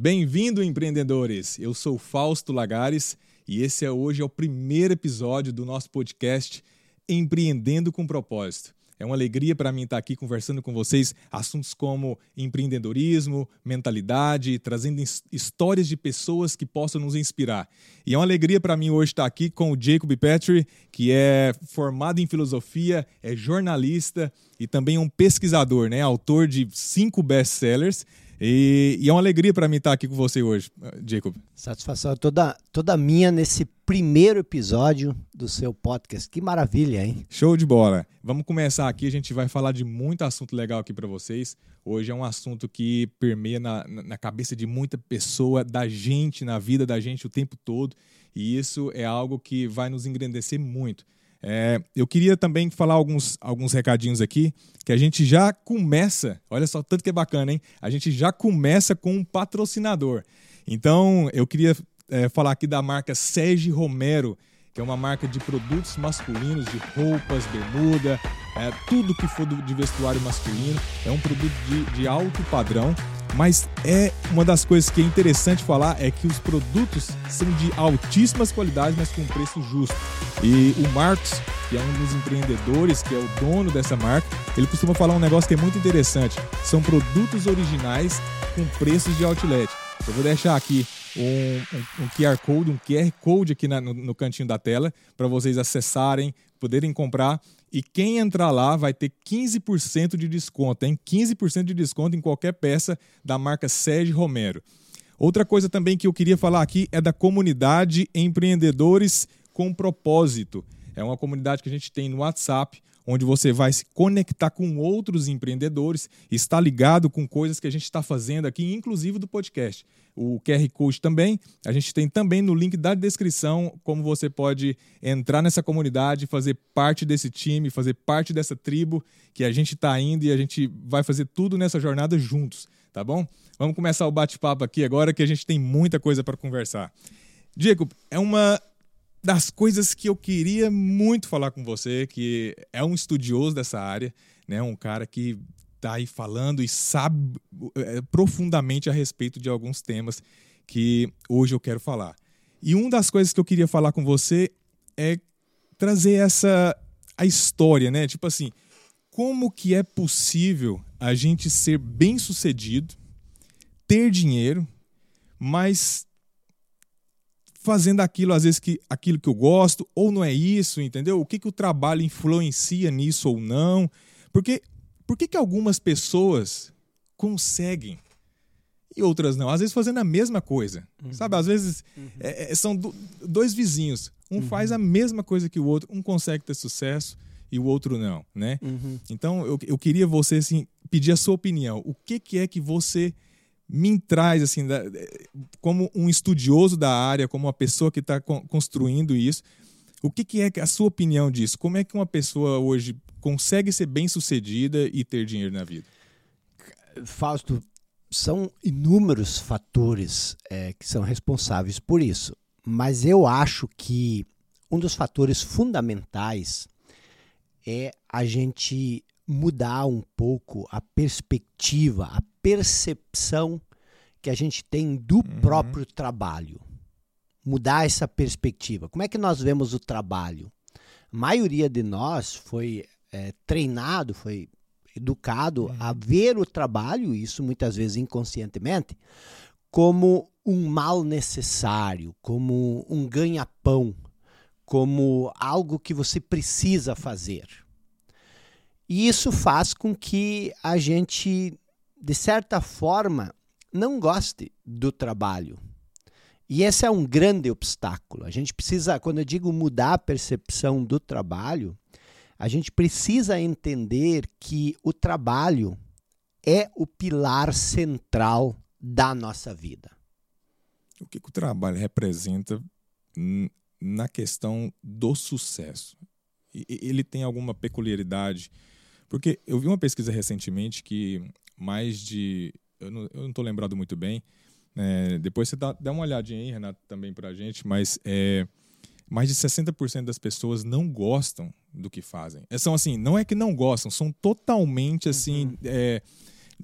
Bem-vindo, empreendedores! Eu sou Fausto Lagares e esse é hoje é o primeiro episódio do nosso podcast Empreendendo com Propósito. É uma alegria para mim estar aqui conversando com vocês assuntos como empreendedorismo, mentalidade, trazendo histórias de pessoas que possam nos inspirar. E é uma alegria para mim hoje estar aqui com o Jacob Petrie, que é formado em filosofia, é jornalista e também um pesquisador, né? autor de cinco best-sellers. E, e, é uma alegria para mim estar aqui com você hoje, Jacob. Satisfação toda, toda minha nesse primeiro episódio do seu podcast. Que maravilha, hein? Show de bola. Vamos começar aqui, a gente vai falar de muito assunto legal aqui para vocês. Hoje é um assunto que permeia na, na cabeça de muita pessoa, da gente, na vida da gente o tempo todo. E isso é algo que vai nos engrandecer muito. É, eu queria também falar alguns, alguns recadinhos aqui, que a gente já começa, olha só, tanto que é bacana, hein? A gente já começa com um patrocinador. Então, eu queria é, falar aqui da marca Sérgio Romero, que é uma marca de produtos masculinos, de roupas, bermuda, é, tudo que for de vestuário masculino. É um produto de, de alto padrão. Mas é uma das coisas que é interessante falar é que os produtos são de altíssimas qualidades, mas com preço justo. E o Marcos, que é um dos empreendedores, que é o dono dessa marca, ele costuma falar um negócio que é muito interessante. São produtos originais com preços de outlet. Eu vou deixar aqui um, um, um QR Code, um QR Code aqui na, no, no cantinho da tela para vocês acessarem, poderem comprar. E quem entrar lá vai ter 15% de desconto, hein? 15% de desconto em qualquer peça da marca Sérgio Romero. Outra coisa também que eu queria falar aqui é da comunidade Empreendedores com Propósito. É uma comunidade que a gente tem no WhatsApp, onde você vai se conectar com outros empreendedores, está ligado com coisas que a gente está fazendo aqui, inclusive do podcast. O QR Code também, a gente tem também no link da descrição como você pode entrar nessa comunidade, fazer parte desse time, fazer parte dessa tribo que a gente está indo e a gente vai fazer tudo nessa jornada juntos, tá bom? Vamos começar o bate-papo aqui agora que a gente tem muita coisa para conversar. Diego, é uma das coisas que eu queria muito falar com você, que é um estudioso dessa área, né? Um cara que está aí falando e sabe é, profundamente a respeito de alguns temas que hoje eu quero falar. E uma das coisas que eu queria falar com você é trazer essa a história, né? Tipo assim, como que é possível a gente ser bem-sucedido, ter dinheiro, mas fazendo aquilo às vezes que aquilo que eu gosto ou não é isso, entendeu? O que que o trabalho influencia nisso ou não? Porque por que que algumas pessoas conseguem e outras não? Às vezes fazendo a mesma coisa, uhum. sabe? Às vezes uhum. é, é são do, dois vizinhos, um uhum. faz a mesma coisa que o outro, um consegue ter sucesso e o outro não, né? Uhum. Então eu, eu queria você assim pedir a sua opinião. O que que é que você me traz, assim, da, como um estudioso da área, como uma pessoa que está construindo isso, o que, que é a sua opinião disso? Como é que uma pessoa hoje consegue ser bem sucedida e ter dinheiro na vida? Fausto, são inúmeros fatores é, que são responsáveis por isso, mas eu acho que um dos fatores fundamentais é a gente mudar um pouco a perspectiva, a percepção que a gente tem do uhum. próprio trabalho. Mudar essa perspectiva. Como é que nós vemos o trabalho? A maioria de nós foi é, treinado, foi educado uhum. a ver o trabalho, isso muitas vezes inconscientemente, como um mal necessário, como um ganha-pão, como algo que você precisa fazer. E isso faz com que a gente, de certa forma, não goste do trabalho. E esse é um grande obstáculo. A gente precisa, quando eu digo mudar a percepção do trabalho, a gente precisa entender que o trabalho é o pilar central da nossa vida. O que, que o trabalho representa na questão do sucesso? Ele tem alguma peculiaridade porque eu vi uma pesquisa recentemente que mais de. Eu não estou lembrado muito bem. É, depois você dá, dá uma olhadinha aí, Renato, também para a gente, mas é, mais de 60% das pessoas não gostam do que fazem. É, são assim, não é que não gostam, são totalmente assim. Uhum. É,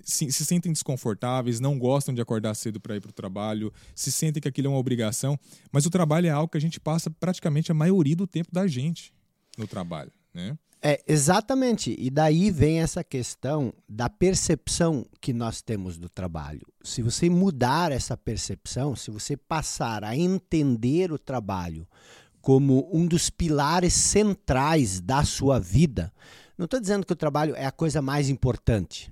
se, se sentem desconfortáveis, não gostam de acordar cedo para ir para o trabalho, se sentem que aquilo é uma obrigação, mas o trabalho é algo que a gente passa praticamente a maioria do tempo da gente no trabalho, né? É, exatamente. E daí vem essa questão da percepção que nós temos do trabalho. Se você mudar essa percepção, se você passar a entender o trabalho como um dos pilares centrais da sua vida, não estou dizendo que o trabalho é a coisa mais importante,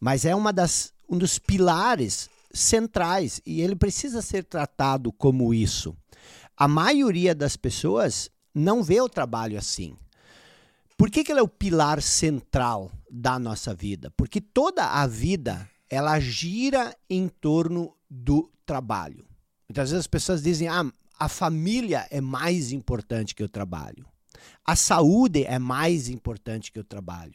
mas é uma das, um dos pilares centrais e ele precisa ser tratado como isso. A maioria das pessoas não vê o trabalho assim. Por que, que ele é o pilar central da nossa vida? Porque toda a vida ela gira em torno do trabalho. Muitas vezes as pessoas dizem: ah, a família é mais importante que o trabalho. A saúde é mais importante que o trabalho.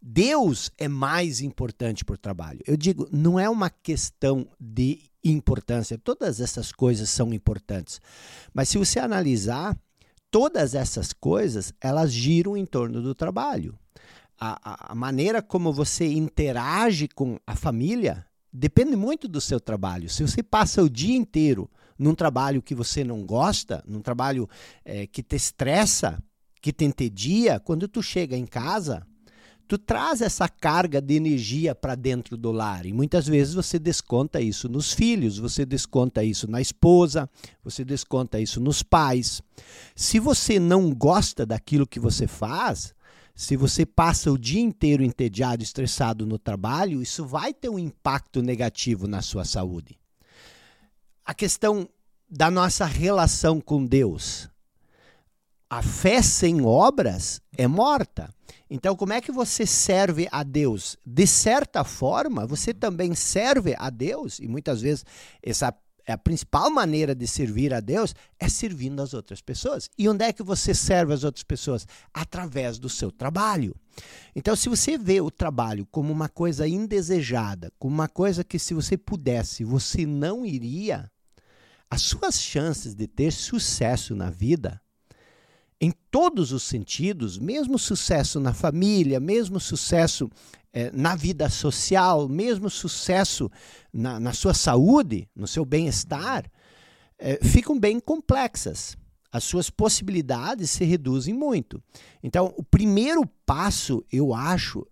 Deus é mais importante o trabalho. Eu digo, não é uma questão de importância. Todas essas coisas são importantes. Mas se você analisar, todas essas coisas elas giram em torno do trabalho. A, a, a, maneira como você interage com a família depende muito do seu trabalho. Se você passa o dia inteiro num trabalho que você não gosta, num trabalho é, que te estressa, que te entedia, quando tu chega em casa, tu traz essa carga de energia para dentro do lar. E muitas vezes você desconta isso nos filhos, você desconta isso na esposa, você desconta isso nos pais. Se você não gosta daquilo que você faz, se você passa o dia inteiro entediado, estressado no trabalho, isso vai ter um impacto negativo na sua saúde. A questão da nossa relação com Deus. A fé sem obras é morta. Então, como é que você serve a Deus? De certa forma, você também serve a Deus, e muitas vezes essa é a principal maneira de servir a Deus é servindo as outras pessoas. E onde é que você serve as outras pessoas? Através do seu trabalho. Então, se você vê o trabalho como uma coisa indesejada, como uma coisa que se você pudesse, você não iria, as suas chances de ter sucesso na vida em todos os sentidos, mesmo sucesso na família, mesmo sucesso eh, na vida social, mesmo sucesso na, na sua saúde, no seu bem-estar, eh, ficam bem complexas. As suas possibilidades se reduzem muito. Então, o primeiro passo, eu acho,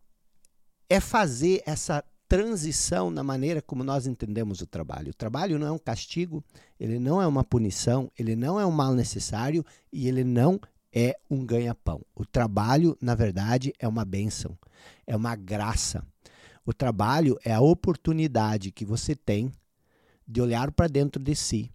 é fazer essa transição na maneira como nós entendemos o trabalho. O trabalho não é um castigo, ele não é uma punição, ele não é um mal necessário e ele não é um ganha-pão. O trabalho, na verdade, é uma bênção, é uma graça. O trabalho é a oportunidade que você tem de olhar para dentro de si,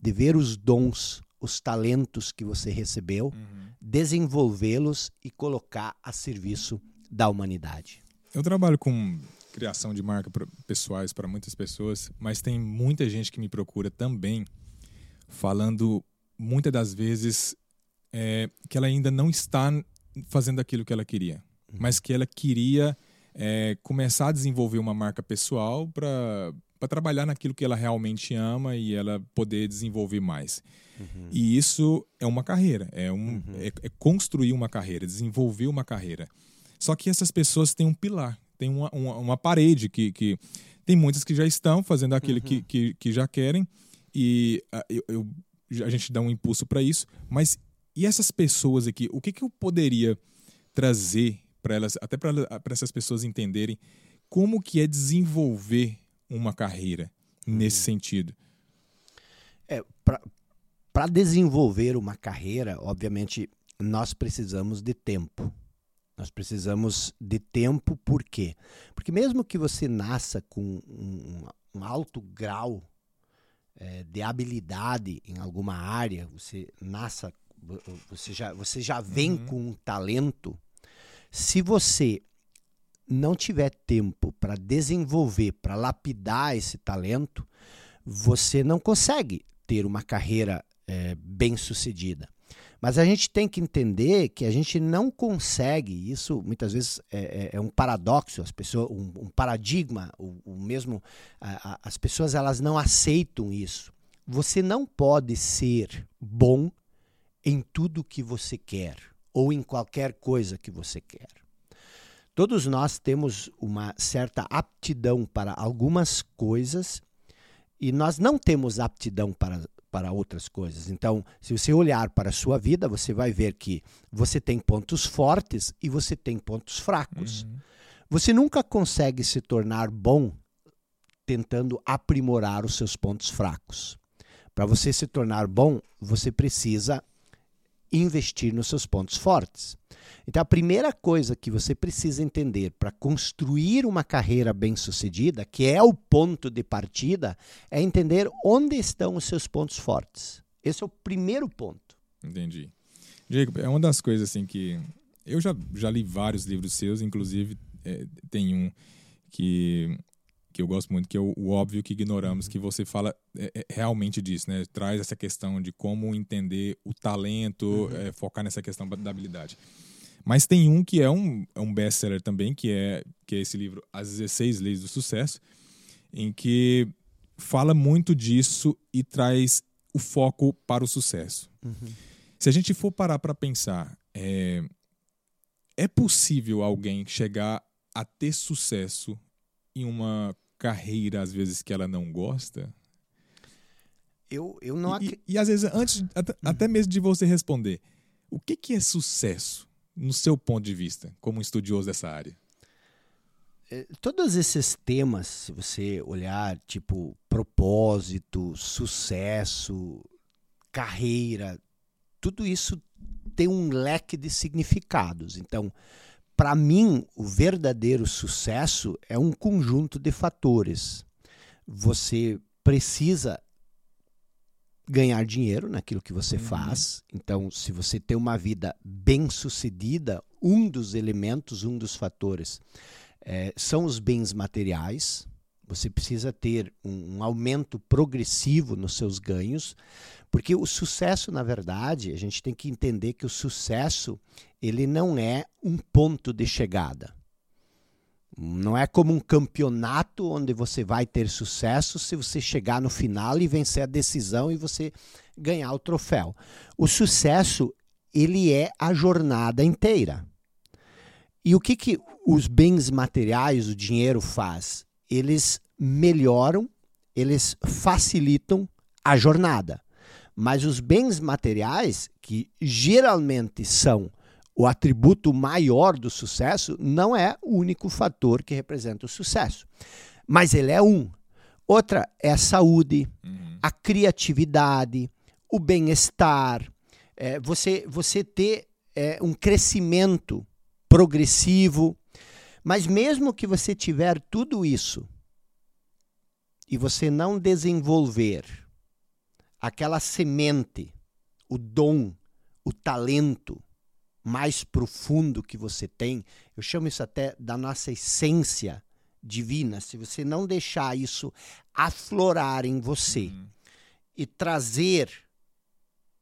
de ver os dons, os talentos que você recebeu, uhum. desenvolvê-los e colocar a serviço da humanidade. Eu trabalho com criação de marca pessoais para muitas pessoas, mas tem muita gente que me procura também falando muitas das vezes é, que ela ainda não está fazendo aquilo que ela queria, uhum. mas que ela queria é, começar a desenvolver uma marca pessoal para para trabalhar naquilo que ela realmente ama e ela poder desenvolver mais. Uhum. E isso é uma carreira, é, um, uhum. é, é, construir uma carreira, desenvolver uma carreira. Só que essas pessoas têm um pilar, tem uma, uma, uma parede que, que. Tem muitas que já estão fazendo aquilo uhum. que, que, que, já querem e a, eu, eu, a gente dá um impulso para isso, mas e essas pessoas aqui, o que, que eu poderia trazer para elas, até para essas pessoas entenderem como que é desenvolver uma carreira nesse uhum. sentido? É, para desenvolver uma carreira, obviamente, nós precisamos de tempo. Nós precisamos de tempo, por quê? Porque mesmo que você nasça com um, um alto grau é, de habilidade em alguma área, você nasça você já, você já vem uhum. com um talento. Se você não tiver tempo para desenvolver, para lapidar esse talento, você não consegue ter uma carreira é, bem sucedida. Mas a gente tem que entender que a gente não consegue, isso muitas vezes é, é, é um paradoxo, as pessoas, um, um paradigma, o, o mesmo, a, a, as pessoas elas não aceitam isso. Você não pode ser bom em tudo que você quer ou em qualquer coisa que você quer. Todos nós temos uma certa aptidão para algumas coisas e nós não temos aptidão para, para outras coisas. Então, se você olhar para a sua vida, você vai ver que você tem pontos fortes e você tem pontos fracos. Uhum. Você nunca consegue se tornar bom tentando aprimorar os seus pontos fracos. Para você se tornar bom, você precisa investir nos seus pontos fortes. Então, a primeira coisa que você precisa entender para construir uma carreira bem-sucedida, que é o ponto de partida, é entender onde estão os seus pontos fortes. Esse é o primeiro ponto. Entendi. Jacob, é uma das coisas assim que eu já, já li vários livros seus, inclusive é, tem um que que eu gosto muito, que é o, o óbvio que ignoramos, que você fala é, é, realmente disso, né? Traz essa questão de como entender o talento, uhum. é, focar nessa questão da habilidade. Mas tem um que é um, é um best-seller também, que é, que é esse livro As 16 Leis do Sucesso, em que fala muito disso e traz o foco para o sucesso. Uhum. Se a gente for parar para pensar, é, é possível alguém chegar a ter sucesso em uma carreira, às vezes, que ela não gosta? Eu, eu não e, e, e às vezes, antes, até, uhum. até, mesmo de você responder, o que, que é sucesso, no seu ponto de vista, como estudioso dessa área? É, todos esses temas, se você olhar, tipo propósito, sucesso, carreira, tudo isso tem um leque de significados. Então, para mim, o verdadeiro sucesso é um conjunto de fatores. Você precisa ganhar dinheiro naquilo que você uhum. faz. Então, se você tem uma vida bem-sucedida, um dos elementos, um dos fatores é, são os bens materiais. Você precisa ter um, um aumento progressivo nos seus ganhos, porque o sucesso, na verdade, a gente tem que entender que o sucesso ele não é um ponto de chegada. Não é como um campeonato onde você vai ter sucesso se você chegar no final e vencer a decisão e você ganhar o troféu. O sucesso, ele é a jornada inteira. E o que, que os bens materiais, o dinheiro faz? Eles melhoram, eles facilitam a jornada. Mas os bens materiais, que geralmente são o atributo maior do sucesso, não é o único fator que representa o sucesso. Mas ele é um. Outra é a saúde, uhum. a criatividade, o bem-estar, é, você, você ter é, um crescimento progressivo. Mas mesmo que você tiver tudo isso e você não desenvolver aquela semente, o dom, o talento mais profundo que você tem, eu chamo isso até da nossa essência divina, se você não deixar isso aflorar em você uhum. e trazer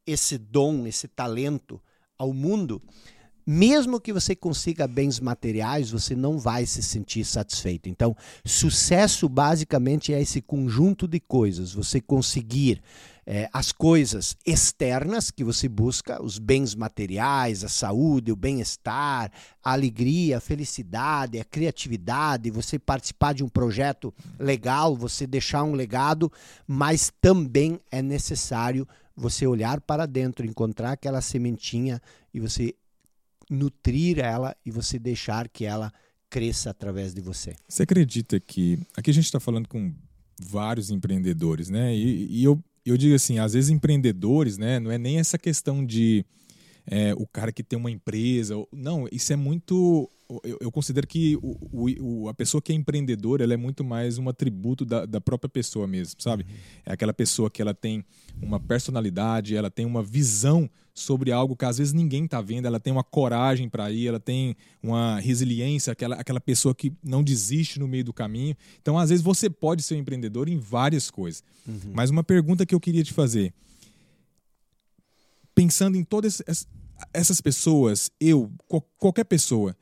esse dom, esse talento ao mundo, mesmo que você consiga bens materiais, você não vai se sentir satisfeito. Então, sucesso basicamente é esse conjunto de coisas. Você conseguir é, as coisas externas que você busca, os bens materiais, a saúde, o bem-estar, a alegria, a felicidade, a criatividade, você participar de um projeto legal, você deixar um legado, mas também é necessário você olhar para dentro, encontrar aquela sementinha e você nutrir ela e você deixar que ela cresça através de você. Você acredita que. Aqui a gente está falando com vários empreendedores, né? E, e, eu, eu digo assim: às vezes empreendedores, né? Não é nem essa questão de é, o cara que tem uma empresa. Não, isso é muito eu, eu considero que o, o, a pessoa que é empreendedora ela é muito mais um atributo da, da própria pessoa mesmo, sabe? Uhum. É aquela pessoa que ela tem uma personalidade, ela tem uma visão sobre algo que às vezes ninguém está vendo, ela tem uma coragem para ir, ela tem uma resiliência, aquela, aquela pessoa que não desiste no meio do caminho. Então, às vezes, você pode ser um empreendedor em várias coisas. Uhum. Mas uma pergunta que eu queria te fazer. Pensando em todas essas pessoas, eu, qualquer pessoa,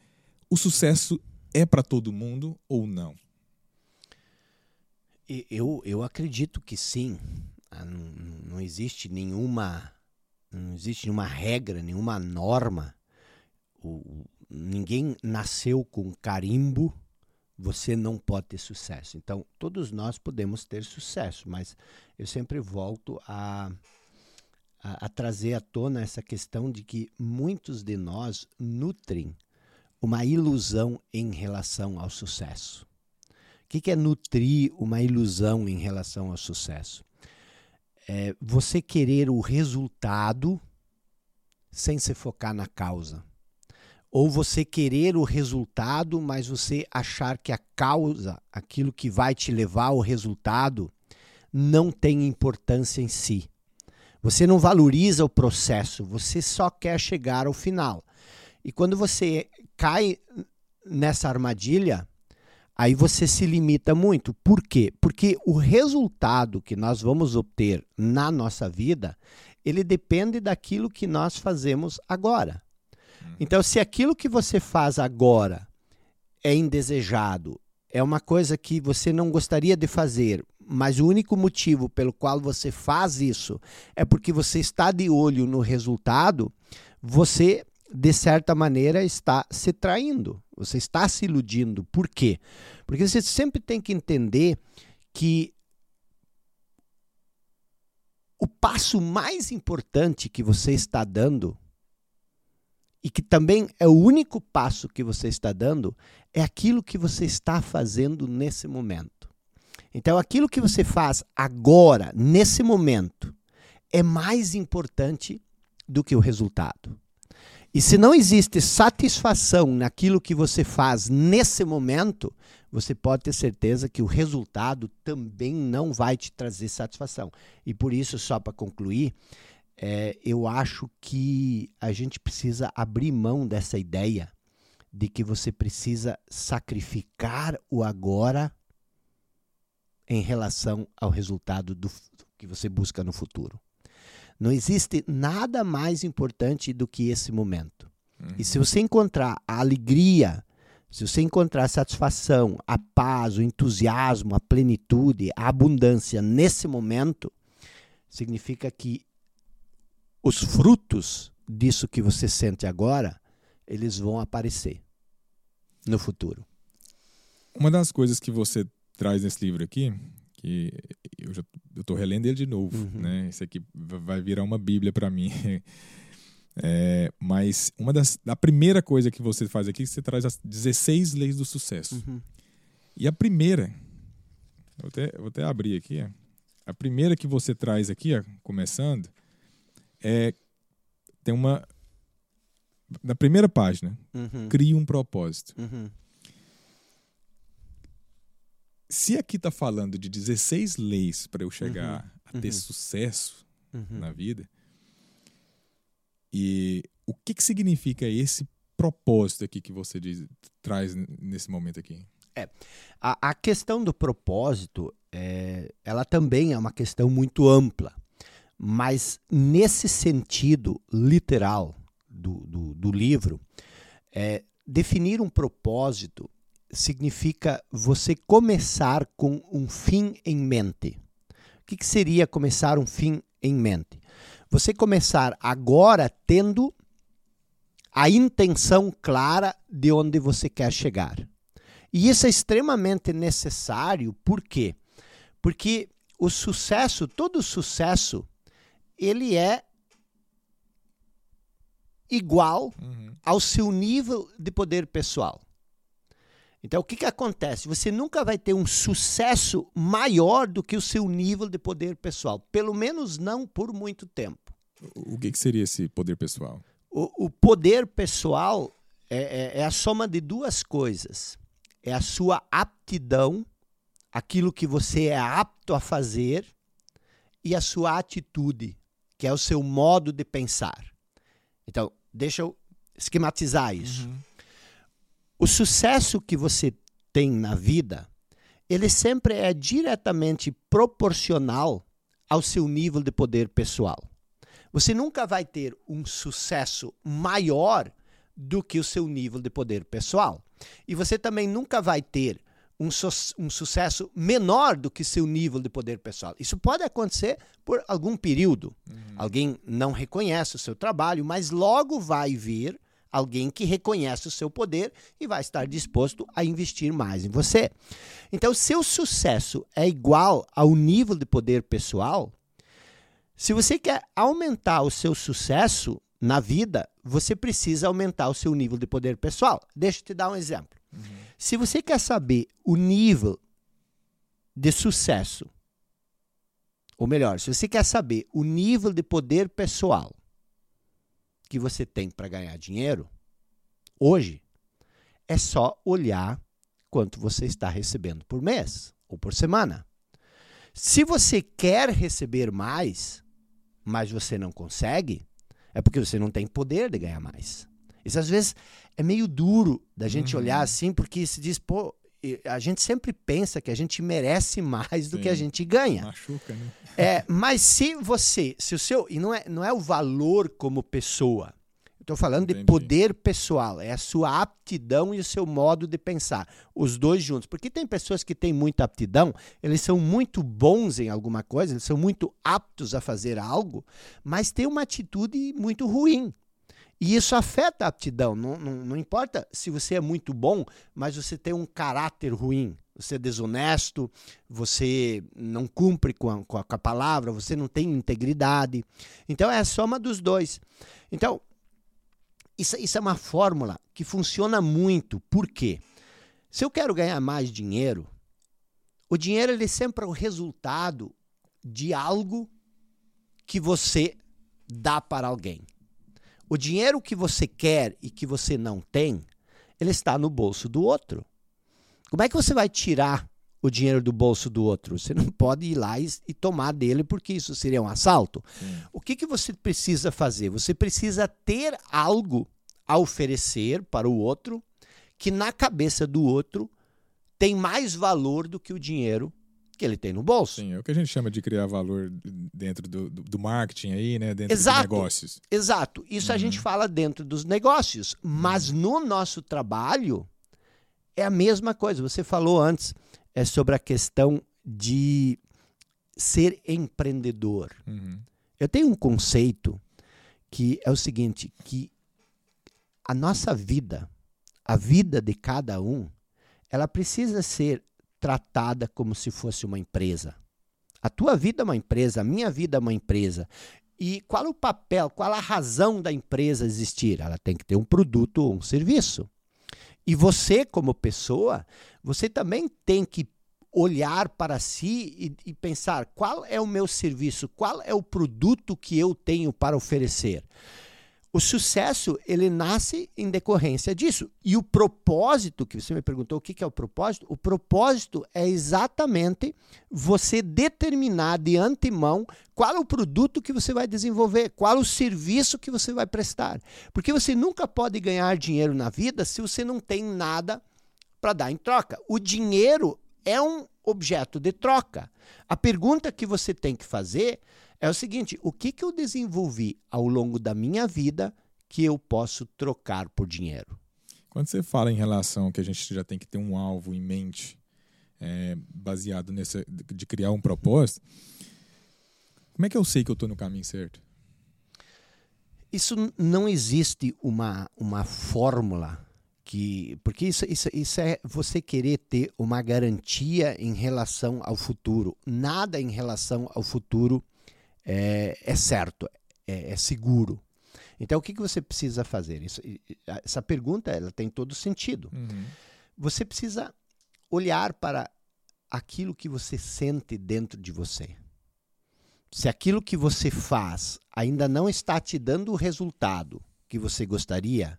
o sucesso é para todo mundo ou não? Eu, eu acredito que sim. Ah, não, não existe nenhuma não existe nenhuma regra, nenhuma norma. O, Ninguém nasceu com carimbo, você não pode ter sucesso. Então, todos nós podemos ter sucesso, mas eu sempre volto a, a, a trazer à tona essa questão de que muitos de nós nutrem uma ilusão em relação ao sucesso. O que, que é nutrir uma ilusão em relação ao sucesso? É você querer o resultado sem se focar na causa. Ou você querer o resultado, mas você achar que a causa, aquilo que vai te levar ao resultado, não tem importância em si. Você não valoriza o processo, você só quer chegar ao final. E quando você cai nessa armadilha, aí você se limita muito. Por quê? Porque o resultado que nós vamos obter na nossa vida, ele depende daquilo que nós fazemos agora. Então, se aquilo que você faz agora é indesejado, é uma coisa que você não gostaria de fazer, mas o único motivo pelo qual você faz isso é porque você está de olho no resultado, você de certa maneira, está se traindo, você está se iludindo. Por quê? Porque você sempre tem que entender que o passo mais importante que você está dando, e que também é o único passo que você está dando, é aquilo que você está fazendo nesse momento. Então, aquilo que você faz agora, nesse momento, é mais importante do que o resultado. E se não existe satisfação naquilo que você faz nesse momento, você pode ter certeza que o resultado também não vai te trazer satisfação. E por isso, só para concluir, é, eu acho que a gente precisa abrir mão dessa ideia de que você precisa sacrificar o agora em relação ao resultado do, que você busca no futuro. Não existe nada mais importante do que esse momento. Uhum. E se você encontrar a alegria, se você encontrar a satisfação, a paz, o entusiasmo, a plenitude, a abundância nesse momento, significa que os frutos disso que você sente agora, eles vão aparecer no futuro. Uma das coisas que você traz nesse livro aqui que eu já eu tô relendo ele de novo, uhum. né? Esse aqui vai virar uma bíblia para mim. É, mas uma das a primeira coisa que você faz aqui, você traz as 16 leis do sucesso. Uhum. E a primeira, vou até, vou até abrir aqui, ó. a primeira que você traz aqui, ó, começando, é tem uma na primeira página, uhum. crie um propósito. Uhum se aqui está falando de 16 leis para eu chegar uhum, a ter uhum. sucesso uhum. na vida, e o que, que significa esse propósito aqui que você diz, traz nesse momento aqui? É, a, a questão do propósito, é, ela também é uma questão muito ampla, mas nesse sentido literal do, do, do livro, é, definir um propósito significa você começar com um fim em mente. O que, que seria começar um fim em mente? Você começar agora tendo a intenção clara de onde você quer chegar. E isso é extremamente necessário, por quê? Porque o sucesso, todo sucesso, ele é igual uhum. ao seu nível de poder pessoal. Então, o que, que acontece? Você nunca vai ter um sucesso maior do que o seu nível de poder pessoal. Pelo menos não por muito tempo. O que, que seria esse poder pessoal? O, o poder pessoal é, é, é a soma de duas coisas: é a sua aptidão, aquilo que você é apto a fazer, e a sua atitude, que é o seu modo de pensar. Então, deixa eu esquematizar isso. Uhum o sucesso que você tem na vida, ele sempre é diretamente proporcional ao seu nível de poder pessoal. Você nunca vai ter um sucesso maior do que o seu nível de poder pessoal. E você também nunca vai ter um, su um sucesso menor do que seu nível de poder pessoal. Isso pode acontecer por algum período. Uhum. Alguém não reconhece o seu trabalho, mas logo vai vir alguém que reconhece o seu poder e vai estar disposto a investir mais em você. Então, seu sucesso é igual ao nível de poder pessoal. Se você quer aumentar o seu sucesso na vida, você precisa aumentar o seu nível de poder pessoal. Deixa eu te dar um exemplo. Uhum. Se você quer saber o nível de sucesso, ou melhor, se você quer saber o nível de poder pessoal que você tem para ganhar dinheiro, hoje, é só olhar quanto você está recebendo por mês ou por semana. Se você quer receber mais, mas você não consegue, é porque você não tem poder de ganhar mais. Isso às vezes é meio duro da gente uhum. olhar assim, porque se diz, pô, a gente sempre pensa que a gente merece mais do Sim. que a gente ganha. Machuca, né? É, mas se você, se o seu, e não é, não é o valor como pessoa, Estou falando Entendi. de poder pessoal, é a sua aptidão e o seu modo de pensar, os dois juntos. Porque tem pessoas que têm muita aptidão, eles são muito bons em alguma coisa, eles são muito aptos a fazer algo, mas têm uma atitude muito ruim. E isso afeta a aptidão. Não, não, não importa se você é muito bom, mas você tem um caráter ruim, você é desonesto, você não cumpre com a, com a palavra, você não tem integridade. Então é a soma dos dois. Então, isso, isso é uma fórmula que funciona muito. Por quê? Se eu quero ganhar mais dinheiro, o dinheiro ele sempre é o resultado de algo que você dá para alguém. O dinheiro que você quer e que você não tem, ele está no bolso do outro. Como é que você vai tirar o dinheiro do bolso do outro? Você não pode ir lá e, e tomar dele porque isso seria um assalto. Sim. O que, que você precisa fazer? Você precisa ter algo a oferecer para o outro que na cabeça do outro tem mais valor do que o dinheiro que ele tem no bolso. Sim, é o que a gente chama de criar valor dentro do, do, do marketing aí, né? Dentro exato, dos negócios. Exato. Isso uhum. a gente fala dentro dos negócios. Mas uhum. no nosso trabalho é a mesma coisa. Você falou antes é sobre a questão de ser empreendedor. Uhum. Eu tenho um conceito que é o seguinte, que a nossa vida, a vida de cada um, ela precisa ser tratada como se fosse uma empresa. A tua vida é uma empresa, a minha vida é uma empresa. E qual o papel, qual a razão da empresa existir? Ela tem que ter um produto ou um serviço. E você, como pessoa, você também tem que olhar para si e, e, pensar qual é o meu serviço, qual é o produto que eu tenho para oferecer. O sucesso, ele nasce em decorrência disso. E o propósito, que você me perguntou o que é o propósito, o propósito é exatamente você determinar de antemão qual é o produto que você vai desenvolver, qual é o serviço que você vai prestar. Porque você nunca pode ganhar dinheiro na vida se você não tem nada para dar em troca. O dinheiro é um objeto de troca. A pergunta que você tem que fazer é o seguinte: o que, que eu desenvolvi ao longo da minha vida que eu posso trocar por dinheiro? Quando você fala em relação que a gente já tem que ter um alvo em mente, é, baseado nessa de criar um propósito, como é que eu sei que eu estou no caminho certo? Isso não existe uma, uma fórmula que porque isso, isso, isso é você querer ter uma garantia em relação ao futuro. Nada em relação ao futuro é, é certo, é, é, seguro. Então, o que, que você precisa fazer? Isso, essa pergunta ela tem todo sentido. Uhum. Você precisa olhar para aquilo que você sente dentro de você. Se aquilo que você faz ainda não está te dando o resultado que você gostaria,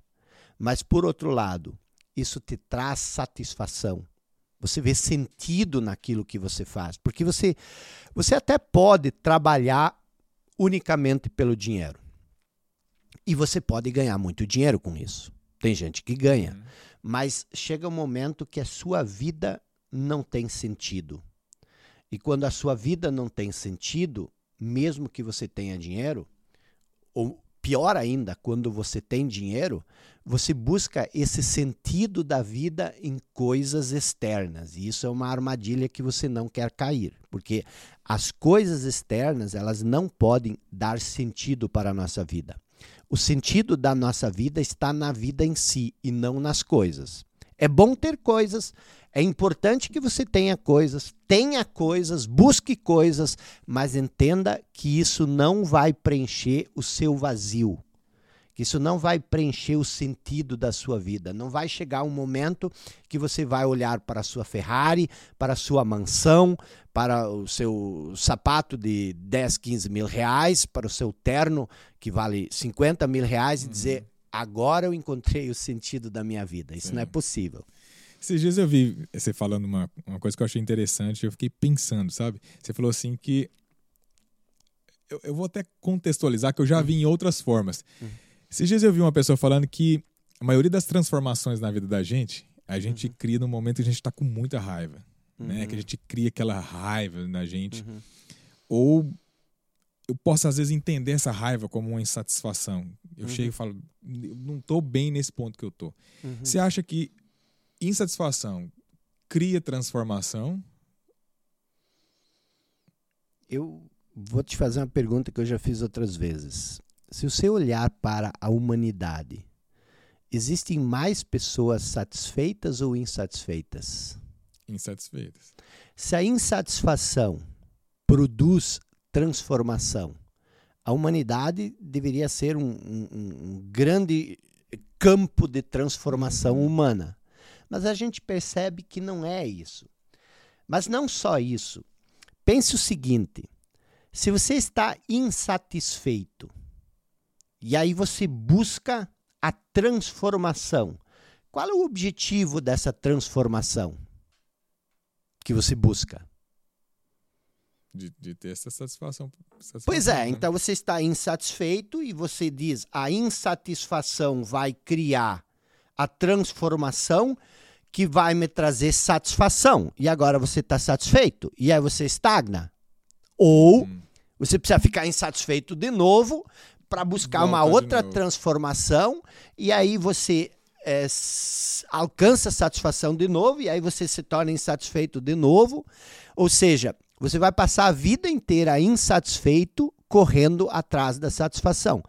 mas por outro lado, isso te traz satisfação, você vê sentido naquilo que você faz. Porque você, você até pode trabalhar unicamente pelo dinheiro. E você pode ganhar muito dinheiro com isso. Tem gente que ganha. Uhum. Mas chega um momento que a sua vida não tem sentido. E quando a sua vida não tem sentido, mesmo que você tenha dinheiro, ou pior ainda, quando você tem dinheiro, você busca esse sentido da vida em coisas externas. E isso é uma armadilha que você não quer cair, porque as coisas externas, elas não podem dar sentido para a nossa vida. O sentido da nossa vida está na vida em si e não nas coisas. É bom ter coisas, é importante que você tenha coisas, tenha coisas, busque coisas, mas entenda que isso não vai preencher o seu vazio que isso não vai preencher o sentido da sua vida. Não vai chegar um momento que você vai olhar para a sua Ferrari, para a sua mansão, para o seu sapato de 10, 15 mil reais, para o seu terno que vale 50 mil reais e dizer: uhum. agora eu encontrei o sentido da minha vida. Isso Sim. não é possível. Esses dias eu vi você falando uma, uma coisa que eu achei interessante, eu fiquei pensando, sabe? Você falou assim que. Eu, eu vou até contextualizar que eu já vi em outras formas. Uhum esses dias eu vi uma pessoa falando que a maioria das transformações na vida da gente, a gente uhum. cria no momento que a gente está com muita raiva. Uhum. Né? Que a uhum. gente cria aquela raiva na gente. Uhum. Ou eu posso, às vezes, entender essa raiva como uma insatisfação. Eu chego e uhum. falo, não estou bem nesse ponto que eu estou. Uhum. Você acha que insatisfação cria transformação? Eu vou te fazer uma pergunta que eu já fiz outras vezes se você olhar para a humanidade, existem mais pessoas satisfeitas ou insatisfeitas? Insatisfeitas. Se a insatisfação produz transformação, a humanidade deveria ser um, um, um grande campo de transformação humana. Mas a gente percebe que não é isso. Mas não só isso. Pense o seguinte: se você está insatisfeito, e aí você busca a transformação. Qual é o objetivo dessa transformação que você busca? De, de ter essa satisfação, satisfação. Pois é, né? então você está insatisfeito e você diz a insatisfação vai criar a transformação que vai me trazer satisfação. E agora você está satisfeito e aí você estagna. Ou hum. você precisa ficar insatisfeito de novo para buscar Volta uma outra transformação e aí você é, alcança satisfação de novo e aí você se torna insatisfeito de novo. Ou seja, você vai passar a vida inteira insatisfeito correndo atrás da satisfação.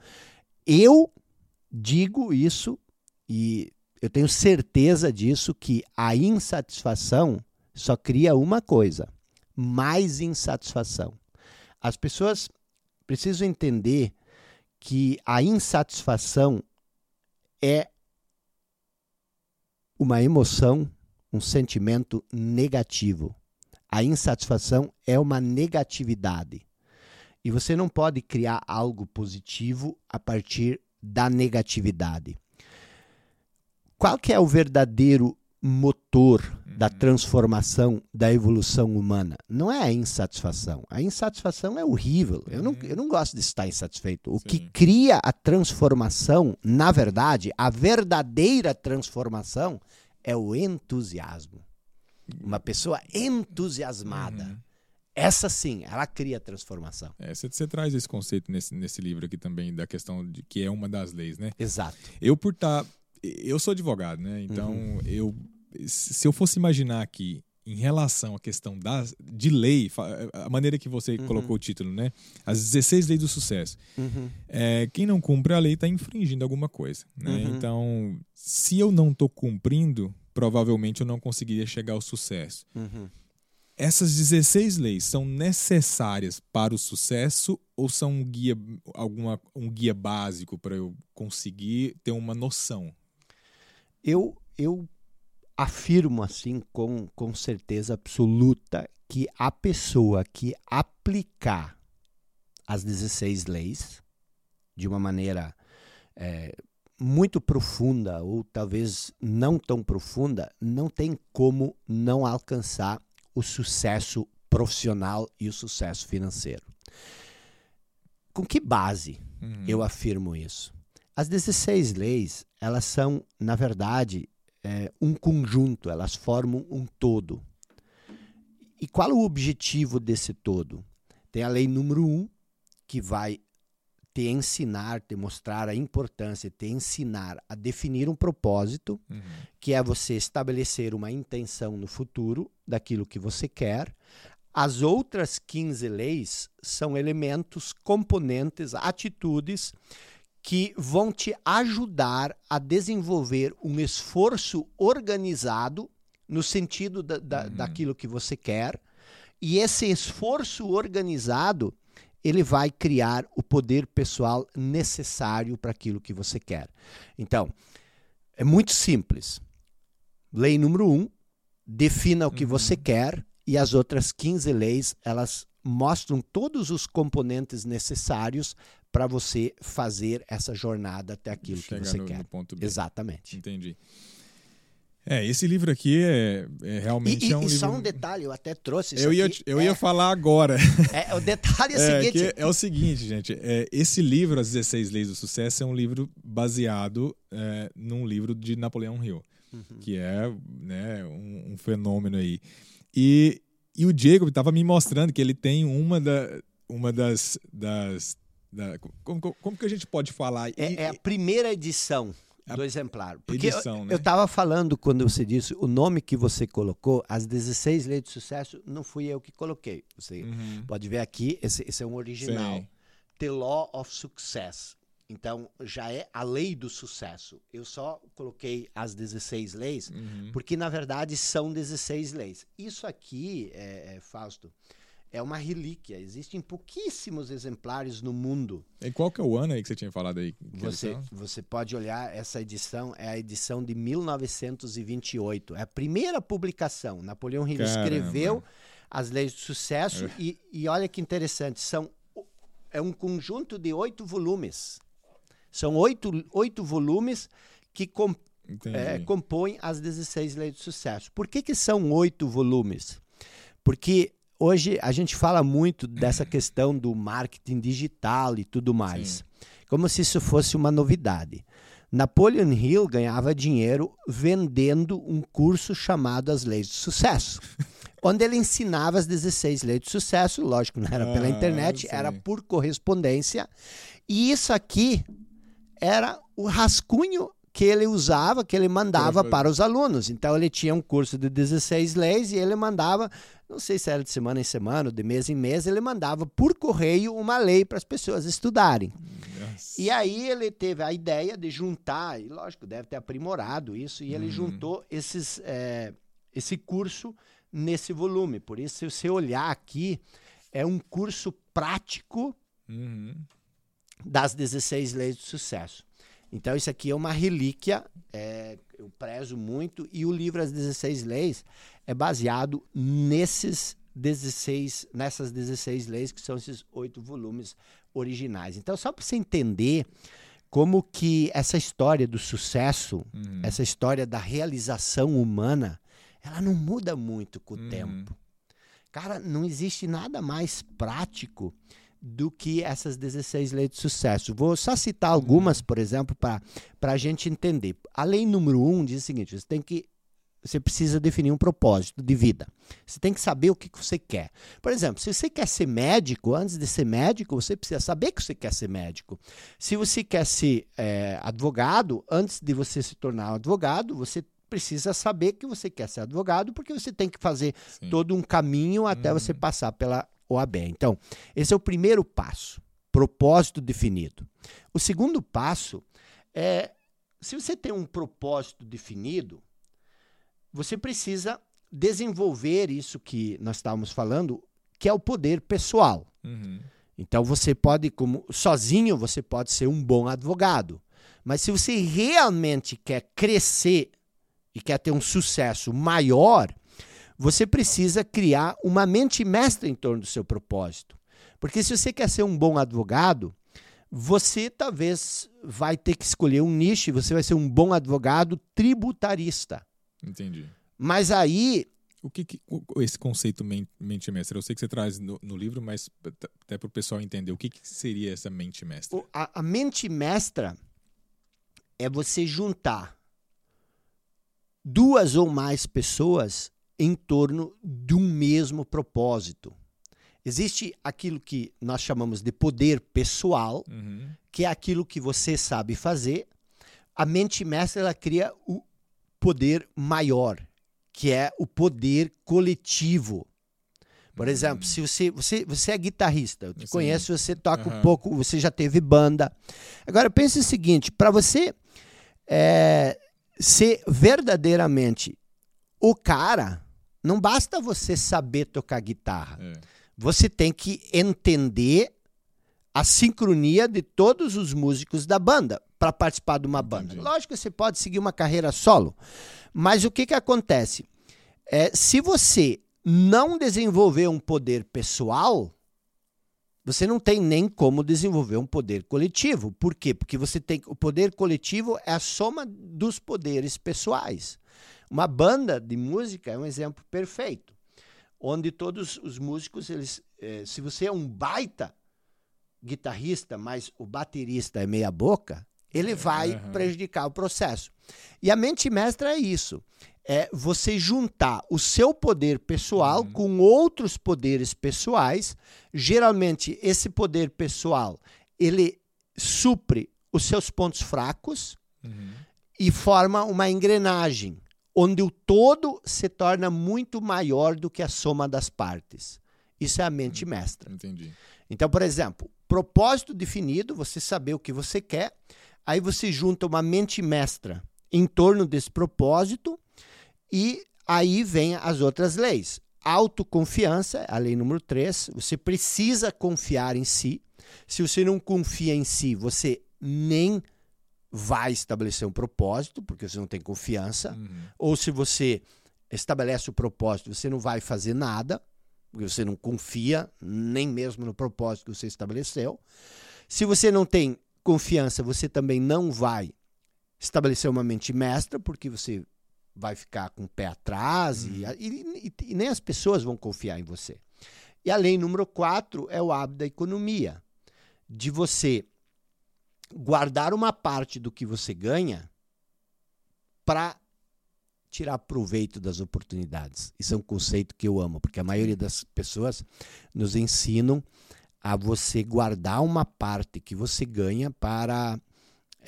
Eu digo isso e eu tenho certeza disso que a insatisfação só cria uma coisa: mais insatisfação. As pessoas precisam entender que a insatisfação é uma emoção, um sentimento negativo. A insatisfação é uma negatividade. E você não pode criar algo positivo a partir da negatividade. Qual que é o verdadeiro motor da uhum. transformação da evolução humana. Não é a insatisfação. A insatisfação é horrível. Eu não, eu não gosto de estar insatisfeito. O Sim. que cria a transformação, na verdade, a verdadeira transformação, é o entusiasmo. Uma pessoa entusiasmada. Uhum. Essa sim, ela cria a transformação. É, você, você, traz esse conceito nesse, nesse livro aqui também, da questão de que é uma das leis, né? Exato. Eu, por estar. Tá eu sou advogado, né? Então, uhum. eu se eu fosse imaginar aqui em relação à questão da, de lei, a maneira que você uhum. colocou o título, né? As 16 leis do sucesso. Uhum. É, quem não cumpre a lei está infringindo alguma coisa. Né? Uhum. Então, se eu não estou cumprindo, provavelmente eu não conseguiria chegar ao sucesso. Uhum. Essas 16 leis são necessárias para o sucesso ou são um guia, alguma, um guia básico para eu conseguir ter uma noção eu, eu afirmo assim com, com certeza absoluta que a pessoa que aplicar as 16 leis de uma maneira é, muito profunda ou talvez não tão profunda, não tem como não alcançar o sucesso profissional e o sucesso financeiro. Com que base uhum. eu afirmo isso? As 16 leis, elas são, na verdade, é, um conjunto, elas formam um todo. E qual é o objetivo desse todo? Tem a lei número um, que vai te ensinar, te mostrar a importância, te ensinar a definir um propósito, uhum. que é você estabelecer uma intenção no futuro daquilo que você quer. As outras 15 leis são elementos, componentes, atitudes que vão te ajudar a desenvolver um esforço organizado no sentido da, da, Uhum. daquilo que você quer. E esse esforço organizado, ele vai criar o poder pessoal necessário para aquilo que você quer. Então, é muito simples. Lei número um, defina o que Uhum. você quer e as outras 15 leis, elas mostram todos os componentes necessários para você fazer essa jornada até aquilo Chegar que você no, quer. no ponto B. Exatamente. Entendi. É, esse livro aqui é, é E, realmente e- é um e livro. só um detalhe, eu até trouxe isso eu ia, aqui. eu é, ia falar agora. é, o detalhe é o É, seguinte, é o seguinte, gente. é, esse livro, As 16 Leis do Sucesso, é um livro baseado é, num livro de Napoleão Hill, Uhum. que é né, um, um fenômeno aí. E, e o Diego estava me mostrando que ele tem uma, da, uma das. das da- como, como- como que a gente pode falar? E- É, é a primeira edição do exemplar. Porque edição, eu, né? eu estava falando quando você disse o nome que você colocou, as 16 leis de sucesso, não fui eu que coloquei. Você Uhum. pode ver aqui, esse, esse é um original. Sim. The Law of Success. Então, já é a lei do sucesso. Eu só coloquei as 16 leis, Uhum. porque na verdade são 16 leis. Isso aqui, é, é, Fausto, é uma relíquia. Existem pouquíssimos exemplares no mundo. E qual que é o ano aí que você tinha falado aí? Você, você pode olhar, essa edição é a edição de 1928. É a primeira publicação. Napoleão Hill escreveu as leis do sucesso e, e olha que interessante, são, é um conjunto de oito volumes. São oito, oito volumes que com, é, compõem as 16 leis do sucesso. Por que, que são oito volumes? Porque hoje a gente fala muito dessa questão do marketing digital e tudo mais, Sim. como se isso fosse uma novidade. Napoleon Hill ganhava dinheiro vendendo um curso chamado As Leis do Sucesso, onde ele ensinava as 16 leis do sucesso, lógico, não era pela Ah, internet, sim. era por correspondência. E isso aqui era o rascunho que ele usava, que ele mandava Para- os alunos. Então ele tinha um curso de 16 leis e ele mandava, não sei se era de semana em semana, ou de mês em mês, ele mandava por correio uma lei para as pessoas estudarem. Nossa. E aí ele teve a ideia de juntar, e lógico, deve ter aprimorado isso, e ele Uhum. juntou esses, é, esse curso nesse volume. Por isso, se você olhar aqui, é um curso prático Uhum. das 16 leis do sucesso. Então, isso aqui é uma relíquia, é, eu prezo muito, e o livro As 16 Leis é baseado nesses 16, nessas 16 leis, que são esses oito volumes originais. Então, só para você entender como que essa história do sucesso, Uhum. essa história da realização humana, ela não muda muito com o Uhum. tempo. Cara, não existe nada mais prático do que essas 16 leis de sucesso. Vou só citar algumas, por exemplo, para a gente entender. A lei número um diz o seguinte: você tem que. Você precisa definir um propósito de vida. Você tem que saber o que que você quer. Por exemplo, se você quer ser médico, antes de ser médico, você precisa saber que você quer ser médico. Se você quer ser eh, advogado, antes de você se tornar um advogado, você precisa saber que você quer ser advogado, porque você tem que fazer Sim. todo um caminho até Uhum. você passar pela OAB. Então, esse é o primeiro passo, propósito definido. O segundo passo é, se você tem um propósito definido, você precisa desenvolver isso que nós estávamos falando, que é o poder pessoal. Uhum. Então você pode, como sozinho, você pode ser um bom advogado. Mas se você realmente quer crescer e quer ter um sucesso maior, você precisa criar uma mente mestra em torno do seu propósito. Porque se você quer ser um bom advogado, você talvez vai ter que escolher um nicho e você vai ser um bom advogado tributarista. Entendi. Mas aí O que, que- o- esse conceito men- mente mestra? Eu sei que você traz no, no livro, mas até para o pessoal entender o que, que seria essa mente mestra. A, a mente mestra é você juntar duas ou mais pessoas em torno de um mesmo propósito. Existe aquilo que nós chamamos de poder pessoal, Uhum. que é aquilo que você sabe fazer. A mente mestra ela cria o poder maior, que é o poder coletivo. Por exemplo, se você, você, você é guitarrista, eu te Sim. conheço, você toca um Aham. pouco, você já teve banda. Agora pense o seguinte: para você é, ser verdadeiramente o cara, não basta você saber tocar guitarra. É. Você tem que entender a sincronia de todos os músicos da banda para participar de uma banda. Entendi. Lógico que você pode seguir uma carreira solo, mas o que, que acontece? É, se você não desenvolver um poder pessoal, você não tem nem como desenvolver um poder coletivo. Por quê? Porque você tem o poder coletivo é a soma dos poderes pessoais. Uma banda de música é um exemplo perfeito, onde todos os músicos, eles, eh, se você é um baita guitarrista, mas o baterista é meia boca, ele vai aham. prejudicar o processo. E a mente mestra é isso. É você juntar o seu poder pessoal Uhum. com outros poderes pessoais. Geralmente, esse poder pessoal, ele supre os seus pontos fracos Uhum. e forma uma engrenagem, onde o todo se torna muito maior do que a soma das partes. Isso é a mente mestra. Entendi. Então, por exemplo, propósito definido, você saber o que você quer, aí você junta uma mente mestra em torno desse propósito e aí vem as outras leis. Autoconfiança, a lei número 3, você precisa confiar em si. Se você não confia em si, você nem vai estabelecer um propósito, porque você não tem confiança Uhum. ou se você estabelece o propósito, você não vai fazer nada, porque você não confia nem mesmo no propósito que você estabeleceu. Se você não tem confiança, você também não vai estabelecer uma mente mestra, porque você vai ficar com o pé atrás e, e- e- e nem as pessoas vão confiar em você. E a lei número 4 é o hábito da economia, de você guardar uma parte do que você ganha para tirar proveito das oportunidades. Isso é um conceito que eu amo, porque a maioria das pessoas nos ensinam a você guardar uma parte que você ganha para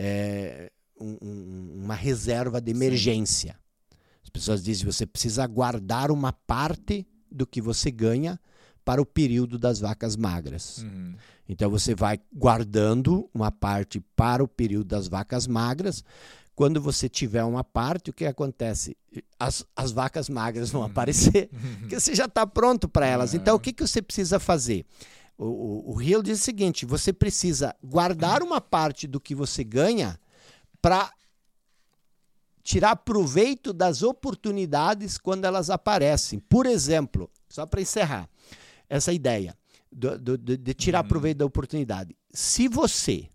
é, um- um- uma reserva de emergência. As pessoas dizem que você precisa guardar uma parte do que você ganha para o período das vacas magras. Uhum. Então você vai guardando uma parte para o período das vacas magras. Quando você tiver uma parte, o que acontece? As, as vacas magras vão aparecer, porque você já está pronto para elas. Então o que, que você precisa fazer? O, o, o Hill diz o seguinte: você precisa guardar uma parte do que você ganha para tirar proveito das oportunidades quando elas aparecem. Por exemplo, só para encerrar essa ideia do- do- do- de tirar proveito da oportunidade. Se você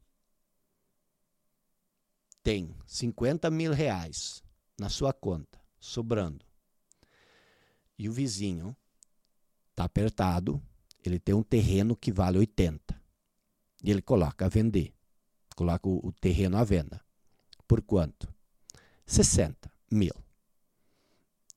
tem 50 mil reais na sua conta, sobrando, e o vizinho está apertado, ele tem um terreno que vale 80, e ele coloca a vender, coloca o, o terreno à venda. Por quanto? 60 mil.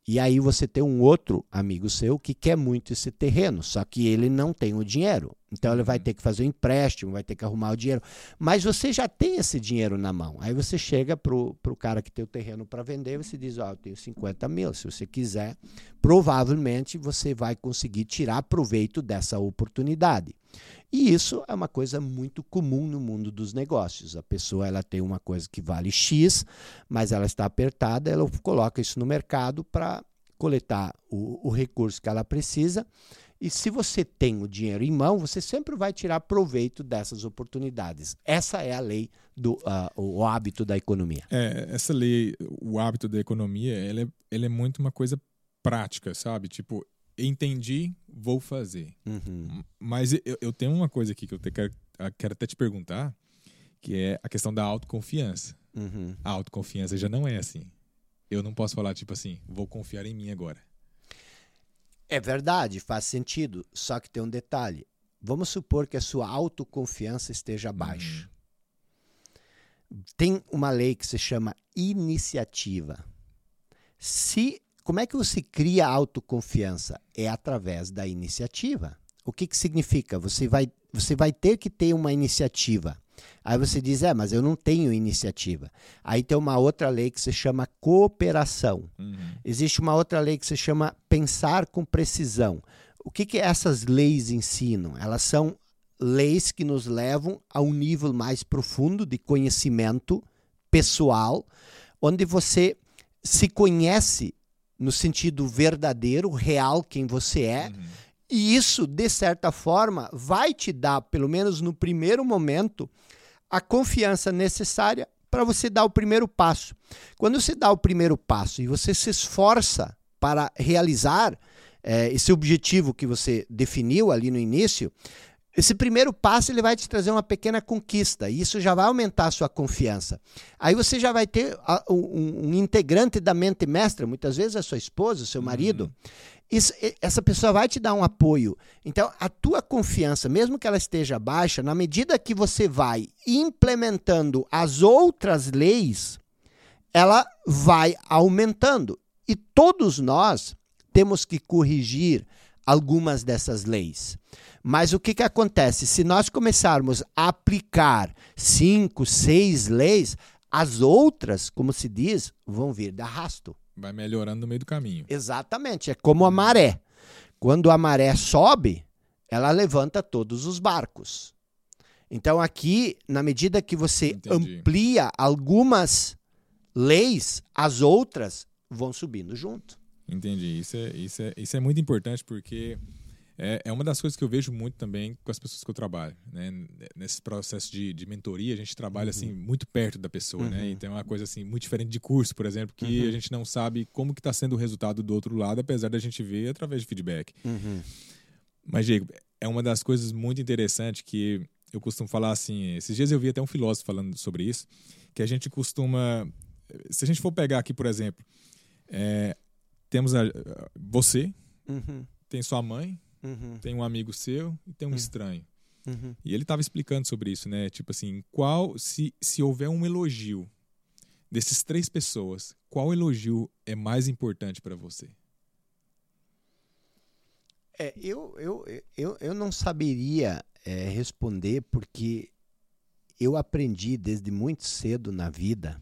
E aí você tem um outro amigo seu que quer muito esse terreno, só que ele não tem o dinheiro. Então ele vai ter que fazer um empréstimo, vai ter que arrumar o dinheiro. Mas você já tem esse dinheiro na mão. Aí você chega pro, pro cara que tem o terreno para vender e você diz, ó, eu tenho 50 mil, se você quiser, provavelmente você vai conseguir tirar proveito dessa oportunidade. E isso é uma coisa muito comum no mundo dos negócios. A pessoa ela tem uma coisa que vale X, mas ela está apertada, ela coloca isso no mercado para coletar o, o recurso que ela precisa. E se você tem o dinheiro em mão, você sempre vai tirar proveito dessas oportunidades. Essa é a lei do ah, o hábito da economia. É, essa lei, o hábito da economia, ela é, é muito uma coisa prática, sabe? Tipo, entendi, vou fazer. Uhum. Mas eu, eu tenho uma coisa aqui que eu te- quero, quero até te perguntar, que é a questão da autoconfiança. Uhum. A autoconfiança já não é assim. Eu não posso falar, tipo assim, vou confiar em mim agora. É verdade, faz sentido. Só que tem um detalhe. Vamos supor que a sua autoconfiança esteja baixa. Tem uma lei que se chama iniciativa. Se como é que você cria autoconfiança? É através da iniciativa. O que, que significa? Você vai, você vai ter que ter uma iniciativa. Aí você diz, é, mas eu não tenho iniciativa. Aí tem uma outra lei que se chama cooperação. Uhum. Existe uma outra lei que se chama pensar com precisão. O que, que essas leis ensinam? Elas são leis que nos levam a um nível mais profundo de conhecimento pessoal, onde você se conhece no sentido verdadeiro, real, quem você é. Uhum. E isso, de certa forma, vai te dar, pelo menos no primeiro momento, a confiança necessária para você dar o primeiro passo. Quando você dá o primeiro passo e você se esforça para realizar é, esse objetivo que você definiu ali no início, esse primeiro passo ele vai te trazer uma pequena conquista e isso já vai aumentar a sua confiança. Aí você já vai ter um, um integrante da mente mestra, muitas vezes a sua esposa, o seu marido. Uhum. Isso, essa pessoa vai te dar um apoio. Então, a tua confiança, mesmo que ela esteja baixa, na medida que você vai implementando as outras leis, ela vai aumentando. E todos nós temos que corrigir algumas dessas leis. Mas o que, que acontece? Se nós começarmos a aplicar cinco, seis leis, as outras, como se diz, vão vir de arrasto. Vai melhorando no meio do caminho. Exatamente. É como a maré. Quando a maré sobe, ela levanta todos os barcos. Então, aqui, na medida que você Entendi. amplia algumas leis, as outras vão subindo junto. Entendi. Isso é, isso é, isso é muito importante porque é, é uma das coisas que eu vejo muito também com as pessoas que eu trabalho. Né? Nesse processo de, de mentoria, a gente trabalha assim, uhum. assim muito perto da pessoa. Né? Uhum. Né? Então é uma coisa assim, muito diferente de curso, por exemplo, que uhum. a gente não sabe como que está sendo o resultado do outro lado, apesar da gente ver através de feedback. Uhum. Mas, Diego, é uma das coisas muito interessantes que eu costumo falar assim. Esses dias eu vi até um filósofo falando sobre isso, que a gente costuma. Se a gente for pegar aqui, por exemplo, é, temos a, você, uhum. tem sua mãe, Uhum. Tem um amigo seu e tem um uhum. estranho. Uhum. E ele estava explicando sobre isso, né? Tipo assim, qual se, se houver um elogio desses três pessoas, qual elogio é mais importante para você? É, eu, eu, eu, eu não saberia é, responder porque eu aprendi desde muito cedo na vida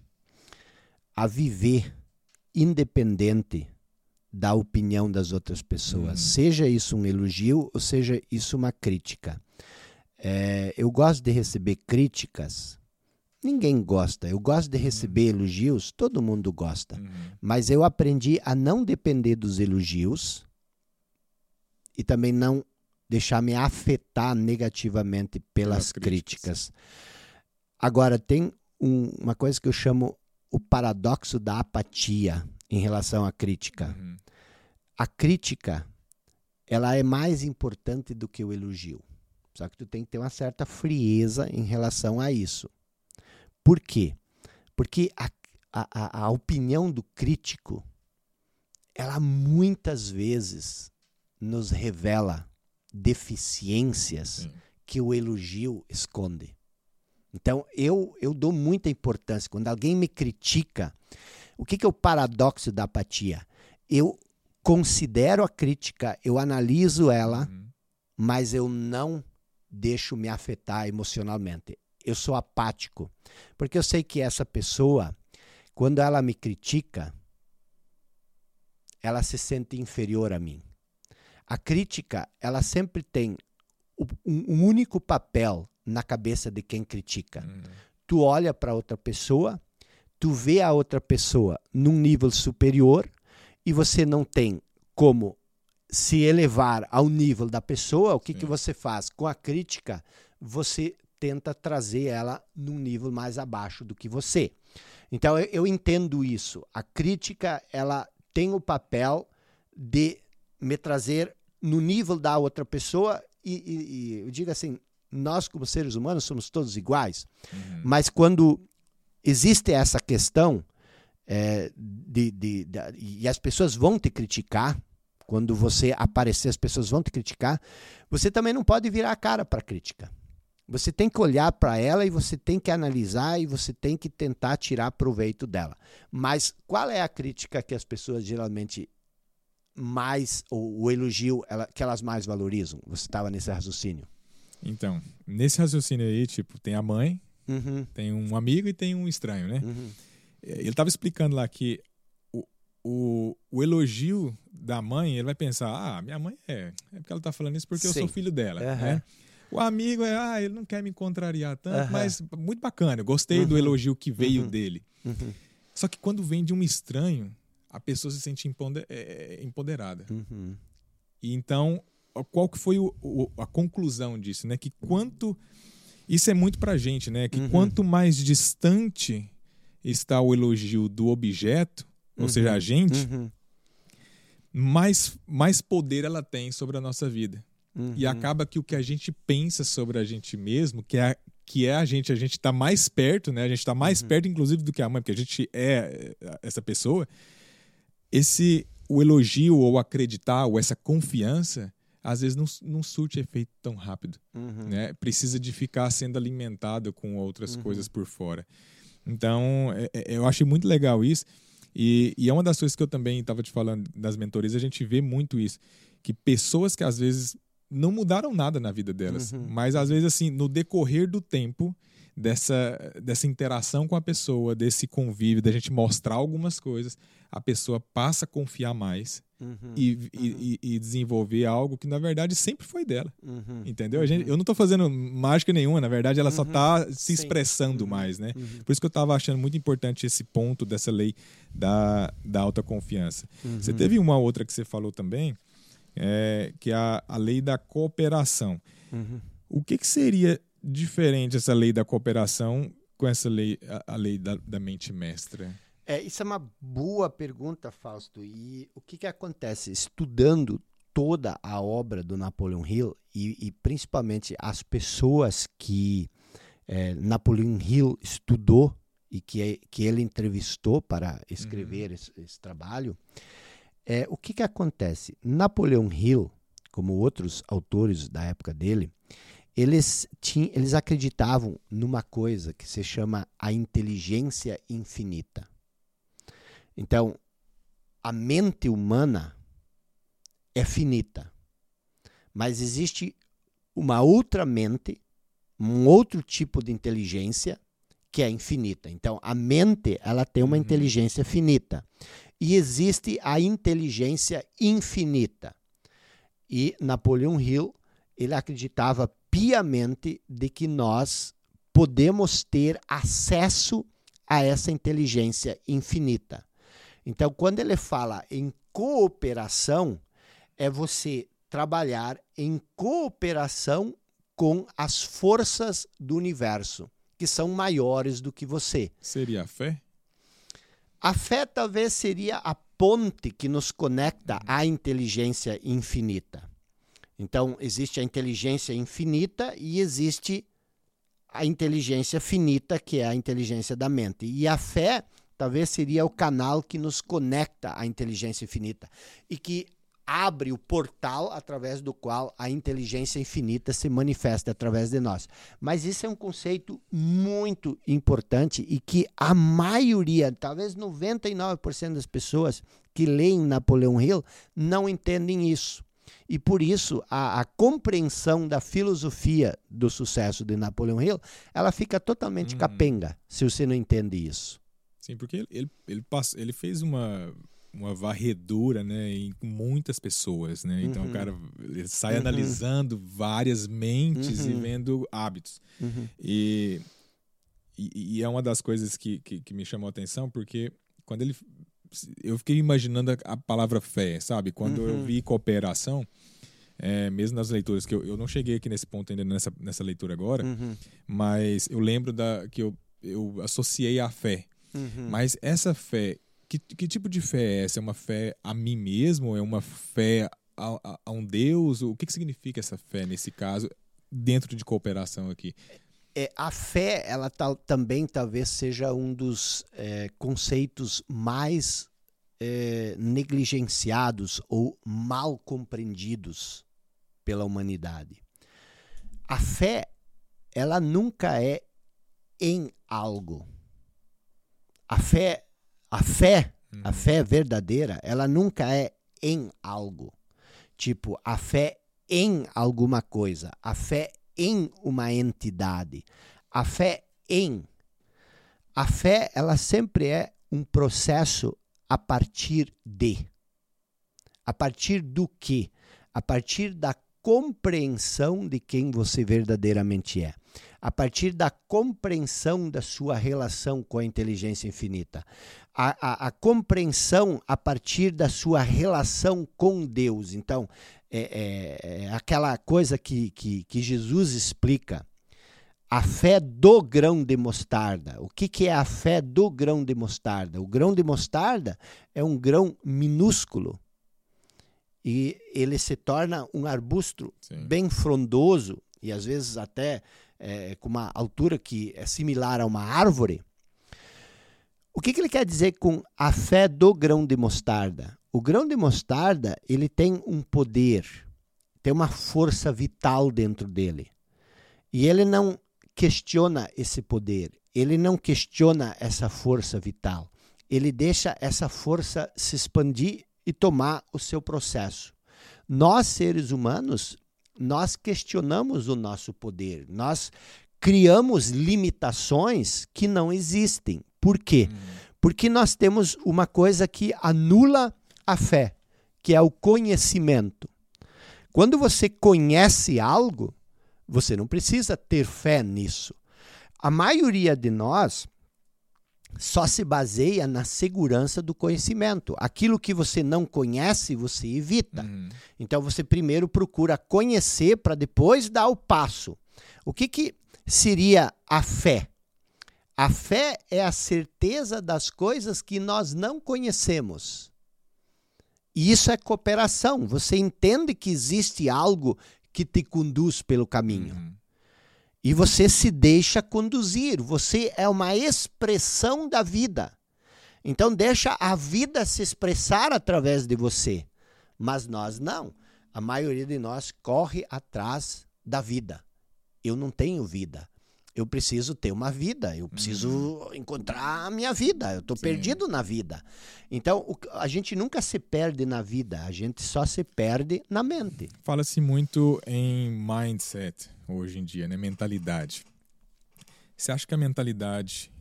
a viver independente da opinião das outras pessoas, uhum. seja isso um elogio ou seja isso uma crítica. É, eu gosto de receber críticas. Ninguém gosta. Eu gosto de uhum. receber uhum. elogios. Todo mundo gosta. Uhum. Mas eu aprendi a não depender dos elogios e também não deixar me afetar negativamente pelas críticas. críticas. Agora tem um, uma coisa que eu chamo o paradoxo da apatia em relação à crítica. Uhum a crítica ela é mais importante do que o elogio. Só que tu tem que ter uma certa frieza em relação a isso. Por quê? Porque a, a, a opinião do crítico, ela muitas vezes nos revela deficiências Sim. que o elogio esconde. Então, eu, eu dou muita importância. Quando alguém me critica, o que, que é o paradoxo da apatia? Eu considero a crítica, eu analiso ela, uhum. mas eu não deixo me afetar emocionalmente. Eu sou apático, porque eu sei que essa pessoa, quando ela me critica, ela se sente inferior a mim. A crítica, ela sempre tem um único papel na cabeça de quem critica. Uhum. Tu olha para outra pessoa, tu vê a outra pessoa num nível superior e você não tem como se elevar ao nível da pessoa, o que, que você faz? Com a crítica, você tenta trazer ela num nível mais abaixo do que você. Então eu, eu entendo isso. A crítica ela tem o papel de me trazer no nível da outra pessoa e, e, e eu digo assim, nós como seres humanos somos todos iguais, uhum. mas quando existe essa questão é, de, de, de, e as pessoas vão te criticar. Quando você aparecer, as pessoas vão te criticar. Você também não pode virar a cara para a crítica. Você tem que olhar para ela e você tem que analisar e você tem que tentar tirar proveito dela. Mas qual é a crítica que as pessoas geralmente mais, ou o elogio ela, que elas mais valorizam? Você estava nesse raciocínio. Então, nesse raciocínio aí, tipo, tem a mãe, uhum. tem um amigo e tem um estranho, né? Uhum. Ele estava explicando lá que o, o, o elogio da mãe, ele vai pensar: ah, minha mãe é. É porque ela tá falando isso porque Sim. eu sou filho dela. Uhum. Né? O amigo é, ah, ele não quer me contrariar tanto, uhum. mas muito bacana. Eu gostei uhum. do elogio que veio uhum. dele. Uhum. Só que quando vem de um estranho, a pessoa se sente é, empoderada. Uhum. E então, qual que foi o, o, a conclusão disso, né? Que quanto isso é muito pra gente, né? Que uhum. quanto mais distante está o elogio do objeto, ou seja, a gente, mais, mais poder ela tem sobre a nossa vida. Uhum. E acaba que o que a gente pensa sobre a gente mesmo, que é, que é a gente, a gente está mais perto, né? A gente está mais uhum. perto, inclusive, do que a mãe, porque a gente é, é essa pessoa. Esse o elogio ou acreditar ou essa confiança às vezes não, não surte efeito tão rápido, uhum. né? Precisa de ficar sendo alimentado com outras uhum. coisas por fora. Então, é, é, eu achei muito legal isso. E, e, é uma das coisas que eu também estava te falando das mentorias, a gente vê muito isso. Que pessoas que às vezes não mudaram nada na vida delas. Uhum. Mas às vezes, assim, no decorrer do tempo, dessa, dessa interação com a pessoa, desse convívio, da gente mostrar algumas coisas, a pessoa passa a confiar mais uhum. E, uhum. E, e, desenvolver algo que, na verdade, sempre foi dela. Uhum. Entendeu? A gente, uhum. eu não estou fazendo mágica nenhuma, na verdade, ela só está uhum. se expressando Sim. mais, né? Por isso que eu estava achando muito importante esse ponto dessa lei da, da alta confiança. Você teve uma outra que você falou também, é, que é a, a lei da cooperação. Uhum. O que, que seria diferente essa lei da cooperação com essa lei, a, a lei da, da, mente mestra? É, isso é uma boa pergunta, Fausto. E o que, que acontece? Estudando toda a obra do Napoleon Hill e, e principalmente as pessoas que é, Napoleon Hill estudou e que, que ele entrevistou para escrever uhum. esse, esse trabalho, é, o que, que acontece? Napoleão Hill, como outros autores da época dele, eles, tinham, eles acreditavam numa coisa que se chama a inteligência infinita. Então, a mente humana é finita, mas existe uma outra mente, um outro tipo de inteligência que é infinita. Então, a mente ela tem uma uhum. inteligência finita e existe a inteligência infinita. E Napoleão Hill, ele acreditava piamente de que nós podemos ter acesso a essa inteligência infinita. Então, quando ele fala em cooperação, é você trabalhar em cooperação com as forças do universo, que são maiores do que você. Seria a fé? A fé talvez seria a ponte que nos conecta à inteligência infinita. Então, existe a inteligência infinita e existe a inteligência finita, que é a inteligência da mente. E a fé talvez seria o canal que nos conecta à inteligência infinita e que abre o portal através do qual a inteligência infinita se manifesta através de nós. Mas isso é um conceito muito importante e que a maioria, talvez 99% das pessoas que leem Napoleão Hill não entendem isso. E por isso a, a, compreensão da filosofia do sucesso de Napoleão Hill, ela fica totalmente hum. capenga se você não entende isso. Sim, porque ele, ele, ele, passa, ele fez uma uma varredura, né, em muitas pessoas, né? Então uhum. o cara sai uhum. analisando várias mentes uhum. e vendo hábitos. Uhum. E, e, e, é uma das coisas que, que, que, me chamou a atenção, porque quando ele. Eu fiquei imaginando a, palavra fé, sabe? Quando eu uhum. vi cooperação, é, mesmo nas leituras, que eu, eu não cheguei aqui nesse ponto ainda nessa, nessa leitura agora, uhum. mas eu lembro da, que eu, eu associei a fé. Mas essa fé que, que tipo de fé é essa? É uma fé a mim mesmo? É uma fé a, a, a um Deus? O que, que significa essa fé nesse caso, dentro de cooperação aqui? É, a fé, ela tal, também talvez seja um dos é, conceitos mais é, negligenciados ou mal compreendidos pela humanidade. A fé, ela nunca é em algo. A fé a fé, uhum. a fé verdadeira, ela nunca é em algo. Tipo, a fé em alguma coisa, a fé em uma entidade, a fé em. A fé, ela sempre é um processo a partir de. A partir do que? A partir da compreensão de quem você verdadeiramente é. A partir da compreensão da sua relação com a inteligência infinita. A, a, a compreensão a partir da sua relação com Deus. Então, é, é, é aquela coisa que, que, que Jesus explica a fé do grão de mostarda. O que, que é a fé do grão de mostarda? O grão de mostarda é um grão minúsculo e ele se torna um arbusto Sim. bem frondoso e às vezes até é, com uma altura que é similar a uma árvore. O que, que ele quer dizer com a fé do grão de mostarda? O grão de mostarda ele tem um poder, tem uma força vital dentro dele. E ele não questiona esse poder, ele não questiona essa força vital. Ele deixa essa força se expandir e tomar o seu processo. Nós, seres humanos, nós questionamos o nosso poder, nós criamos limitações que não existem. Por quê? Hum. Porque nós temos uma coisa que anula a fé, que é o conhecimento. Quando você conhece algo, você não precisa ter fé nisso. A maioria de nós só se baseia na segurança do conhecimento. Aquilo que você não conhece, você evita. Uhum. Então você primeiro procura conhecer para depois dar o passo. O que, que seria a fé? A fé é a certeza das coisas que nós não conhecemos. E isso é cooperação. Você entende que existe algo que te conduz pelo caminho. Uhum. E você se deixa conduzir. Você é uma expressão da vida. Então, deixa a vida se expressar através de você. Mas nós não. A maioria de nós corre atrás da vida. Eu não tenho vida eu preciso ter uma vida, eu preciso uhum. encontrar a minha vida, eu estou perdido na vida. Então, o, a gente nunca se perde na vida, a gente só se perde na mente. Fala-se muito em mindset hoje em dia, né? Mentalidade. Você acha que a mentalidade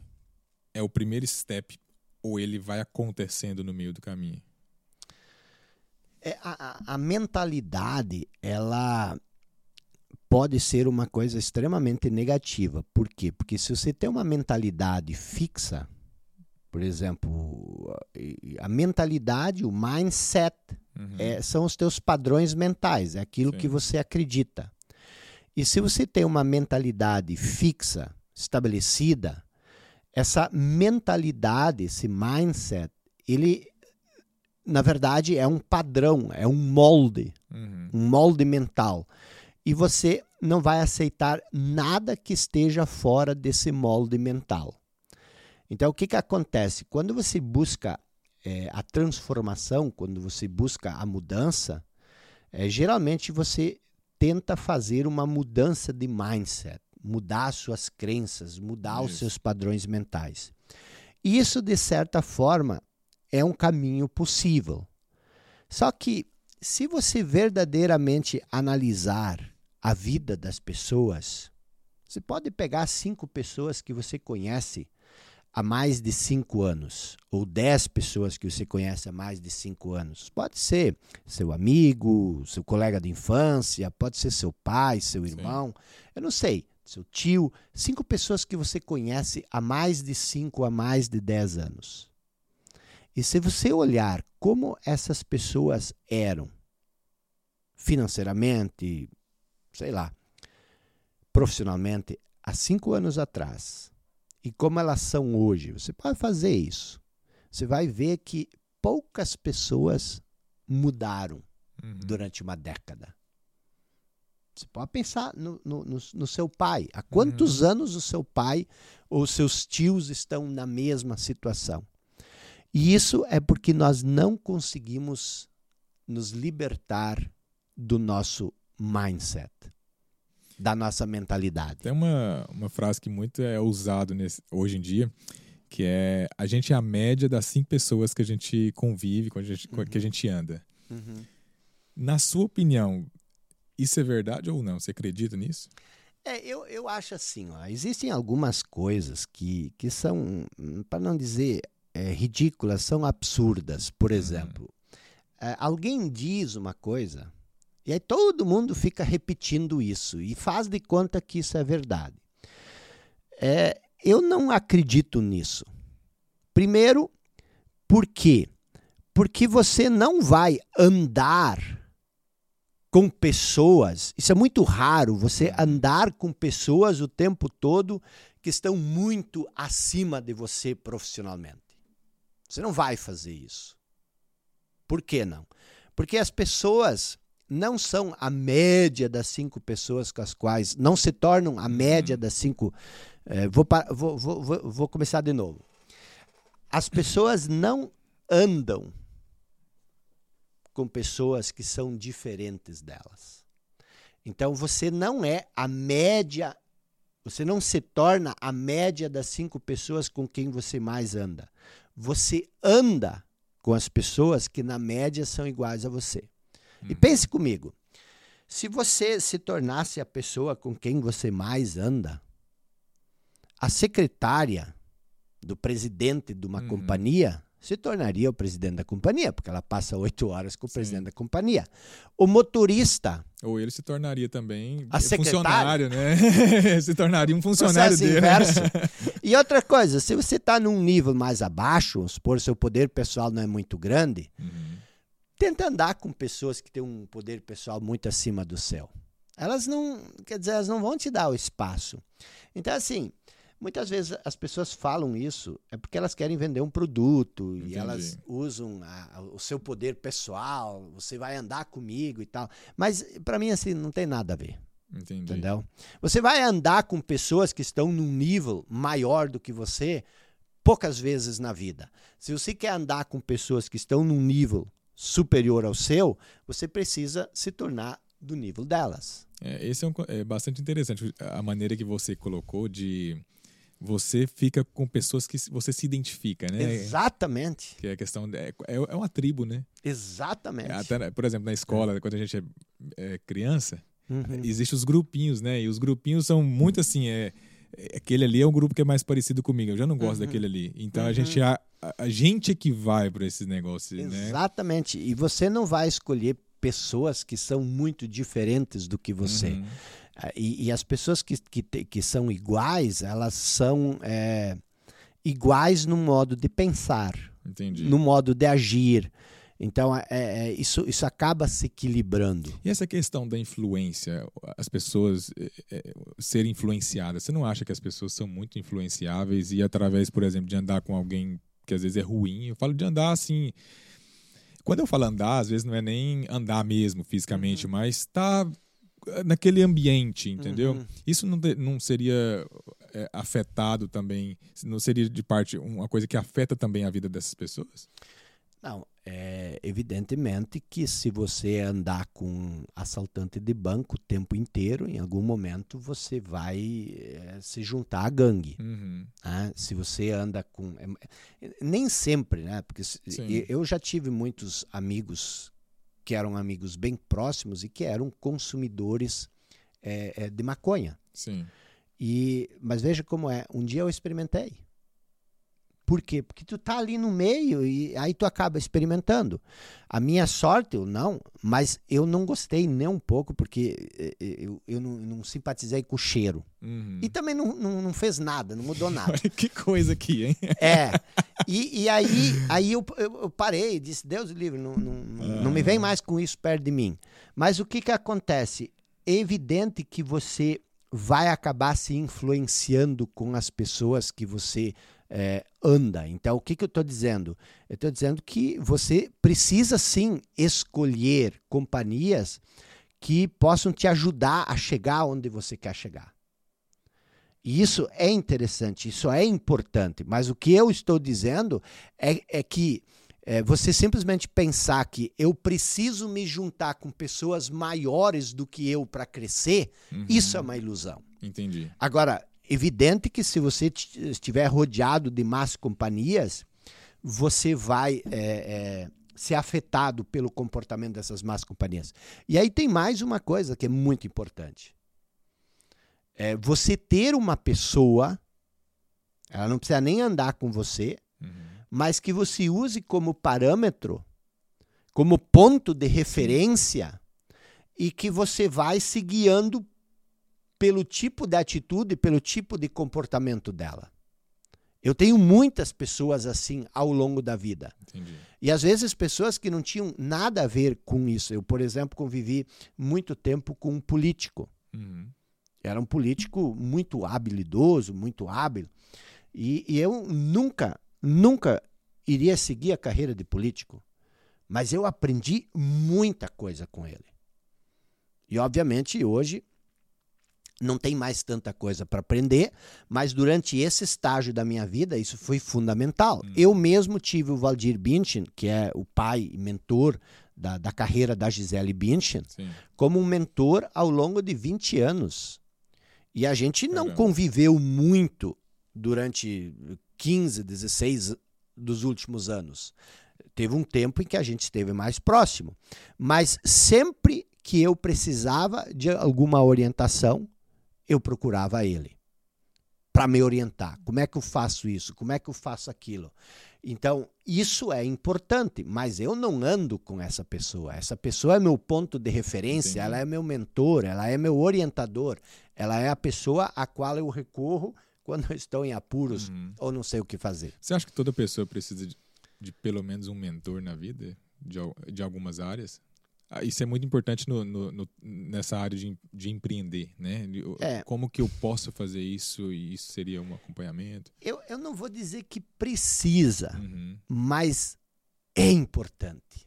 é o primeiro step ou ele vai acontecendo no meio do caminho? É, a, a mentalidade, ela pode ser uma coisa extremamente negativa. Por quê? Porque se você tem uma mentalidade fixa, por exemplo, a mentalidade, o mindset, uhum. é, são os teus padrões mentais, é aquilo Sim. que você acredita. E se você tem uma mentalidade fixa, estabelecida, essa mentalidade, esse mindset, ele na verdade é um padrão, é um molde, uhum. um molde mental e você não vai aceitar nada que esteja fora desse molde mental. Então, o que, que acontece? Quando você busca é, a transformação, quando você busca a mudança, é, geralmente você tenta fazer uma mudança de mindset, mudar suas crenças, mudar Isso. os seus padrões mentais. Isso, de certa forma, é um caminho possível. Só que, se você verdadeiramente analisar a vida das pessoas. Você pode pegar cinco pessoas que você conhece há mais de cinco anos, ou dez pessoas que você conhece há mais de cinco anos. Pode ser seu amigo, seu colega de infância, pode ser seu pai, seu irmão, Sim. eu não sei, seu tio. Cinco pessoas que você conhece há mais de cinco, a mais de dez anos. E se você olhar como essas pessoas eram financeiramente, sei lá, profissionalmente há cinco anos atrás e como elas são hoje, você pode fazer isso. Você vai ver que poucas pessoas mudaram uhum. durante uma década. Você pode pensar no, no, no, no seu pai. Há quantos uhum. anos o seu pai ou seus tios estão na mesma situação? E isso é porque nós não conseguimos nos libertar do nosso mindset, da nossa mentalidade. Tem uma, uma frase que muito é usado nesse, hoje em dia, que é a gente é a média das cinco pessoas que a gente convive, com a gente, uhum. que a gente anda. Uhum. Na sua opinião, isso é verdade ou não? Você acredita nisso? É, eu, eu acho assim, ó, existem algumas coisas que, que são, para não dizer é, ridículas, são absurdas. Por exemplo, é, alguém diz uma coisa e aí todo mundo fica repetindo isso e faz de conta que isso é verdade. É, eu não acredito nisso. Primeiro, por quê? Porque você não vai andar com pessoas. Isso é muito raro, você andar com pessoas o tempo todo que estão muito acima de você profissionalmente. Você não vai fazer isso. Por que não? Porque as pessoas não são a média das cinco pessoas com as quais. não se tornam a média uhum. das cinco. É, vou, vou, vou, vou começar de novo. As pessoas não andam com pessoas que são diferentes delas. Então você não é a média, você não se torna a média das cinco pessoas com quem você mais anda. Você anda com as pessoas que na média são iguais a você. Uhum. E pense comigo, se você se tornasse a pessoa com quem você mais anda, a secretária do presidente de uma uhum. companhia se tornaria o presidente da companhia, porque ela passa oito horas com o Sim. presidente da companhia. O motorista. Ou ele se tornaria também a funcionário, né? se tornaria um funcionário dele. Inverso. e outra coisa, se você está num nível mais abaixo, supor seu poder pessoal não é muito grande, uhum. Tenta andar com pessoas que têm um poder pessoal muito acima do seu. Elas não, quer dizer, elas não vão te dar o espaço. Então, assim, Muitas vezes as pessoas falam isso é porque elas querem vender um produto Entendi. e elas usam a, o seu poder pessoal. Você vai andar comigo e tal. Mas para mim assim não tem nada a ver. Entendi. Entendeu? Você vai andar com pessoas que estão num nível maior do que você poucas vezes na vida. Se você quer andar com pessoas que estão num nível superior ao seu, você precisa se tornar do nível delas. É, esse é, um, é bastante interessante a maneira que você colocou de você fica com pessoas que você se identifica, né? Exatamente. Que é a questão. De, é, é, é uma tribo, né? Exatamente. Até, por exemplo, na escola, é. quando a gente é, é criança, uhum. existem os grupinhos, né? E os grupinhos são muito assim. É, é, aquele ali é um grupo que é mais parecido comigo. Eu já não gosto uhum. daquele ali. Então uhum. a gente a, a, gente é que vai para esses negócios, né? Exatamente. E você não vai escolher pessoas que são muito diferentes do que você. Uhum. Ah, e, e as pessoas que, que, que, são iguais, elas são é, iguais no modo de pensar, Entendi. no modo de agir. Então, é, é, isso, isso acaba se equilibrando. E essa questão da influência, as pessoas é, é, serem influenciadas, você não acha que as pessoas são muito influenciáveis e através, por exemplo, de andar com alguém que às vezes é ruim, eu falo de andar assim. Quando eu falo andar, às vezes não é nem andar mesmo fisicamente, uhum. mas tá naquele ambiente, entendeu? Uhum. Isso não, não seria é, afetado também, não seria de parte uma coisa que afeta também a vida dessas pessoas? Não, é evidentemente que se você andar com um assaltante de banco o tempo inteiro, em algum momento você vai é, se juntar à gangue. Uhum. Né? Se você anda com. É, nem sempre, né? Porque Sim. eu já tive muitos amigos que eram amigos bem próximos e que eram consumidores é, é, de maconha. Sim. E, mas veja como é. Um dia eu experimentei. Por quê? Porque tu tá ali no meio e aí tu acaba experimentando. A minha sorte, eu não, mas eu não gostei nem um pouco, porque eh, eh, eu, eu não, não simpatizei com o cheiro. Uhum. E também não, não, não, fez nada, não mudou nada. que coisa aqui, hein? É. E, e aí, aí eu, eu, eu parei, disse, Deus livre, não, não, não me vem mais com isso perto de mim. Mas o que, que acontece? É evidente que você vai acabar se influenciando com as pessoas que você é, anda. Então, o que, que eu estou dizendo? Eu estou dizendo que você precisa sim escolher companhias que possam te ajudar a chegar onde você quer chegar. E isso é interessante, isso é importante, mas o que eu estou dizendo é, é que é, você simplesmente pensar que eu preciso me juntar com pessoas maiores do que eu para crescer, uhum. isso é uma ilusão. Entendi. Agora, evidente que se você estiver rodeado de más companhias, você vai é, é, ser afetado pelo comportamento dessas más companhias. E aí tem mais uma coisa que é muito importante. É você ter uma pessoa, ela não precisa nem andar com você, uhum. mas que você use como parâmetro, como ponto de referência e que você vai se guiando pelo tipo de atitude, pelo tipo de comportamento dela. Eu tenho muitas pessoas assim ao longo da vida. Entendi. E às vezes pessoas que não tinham nada a ver com isso. Eu, por exemplo, convivi muito tempo com um político. Uhum. Era um político muito habilidoso, muito hábil. E, e eu nunca, nunca iria seguir a carreira de político. Mas eu aprendi muita coisa com ele. E, obviamente, hoje não tem mais tanta coisa para aprender, mas durante esse estágio da minha vida isso foi fundamental. Hum. Eu mesmo tive o Valdir Bündchen, que é o pai e mentor da, da carreira da Gisele Bündchen, Sim. como um mentor ao longo de 20 anos. E a gente não Caramba. conviveu muito durante 15, 16 dos últimos anos. Teve um tempo em que a gente esteve mais próximo. Mas sempre que eu precisava de alguma orientação, eu procurava ele para me orientar. Como é que eu faço isso? Como é que eu faço aquilo? Então, isso é importante, mas eu não ando com essa pessoa. Essa pessoa é meu ponto de referência, Entendi. ela é meu mentor, ela é meu orientador, ela é a pessoa a qual eu recorro quando eu estou em apuros Uhum. ou não sei o que fazer. Você acha que toda pessoa precisa de, de pelo menos um mentor na vida, de, de algumas áreas? Ah, Isso é muito importante no- no- no- nessa área de, de empreender, né? É. Como que eu posso fazer isso e isso seria um acompanhamento? Eu, eu não vou dizer que precisa, Uhum. mas é importante.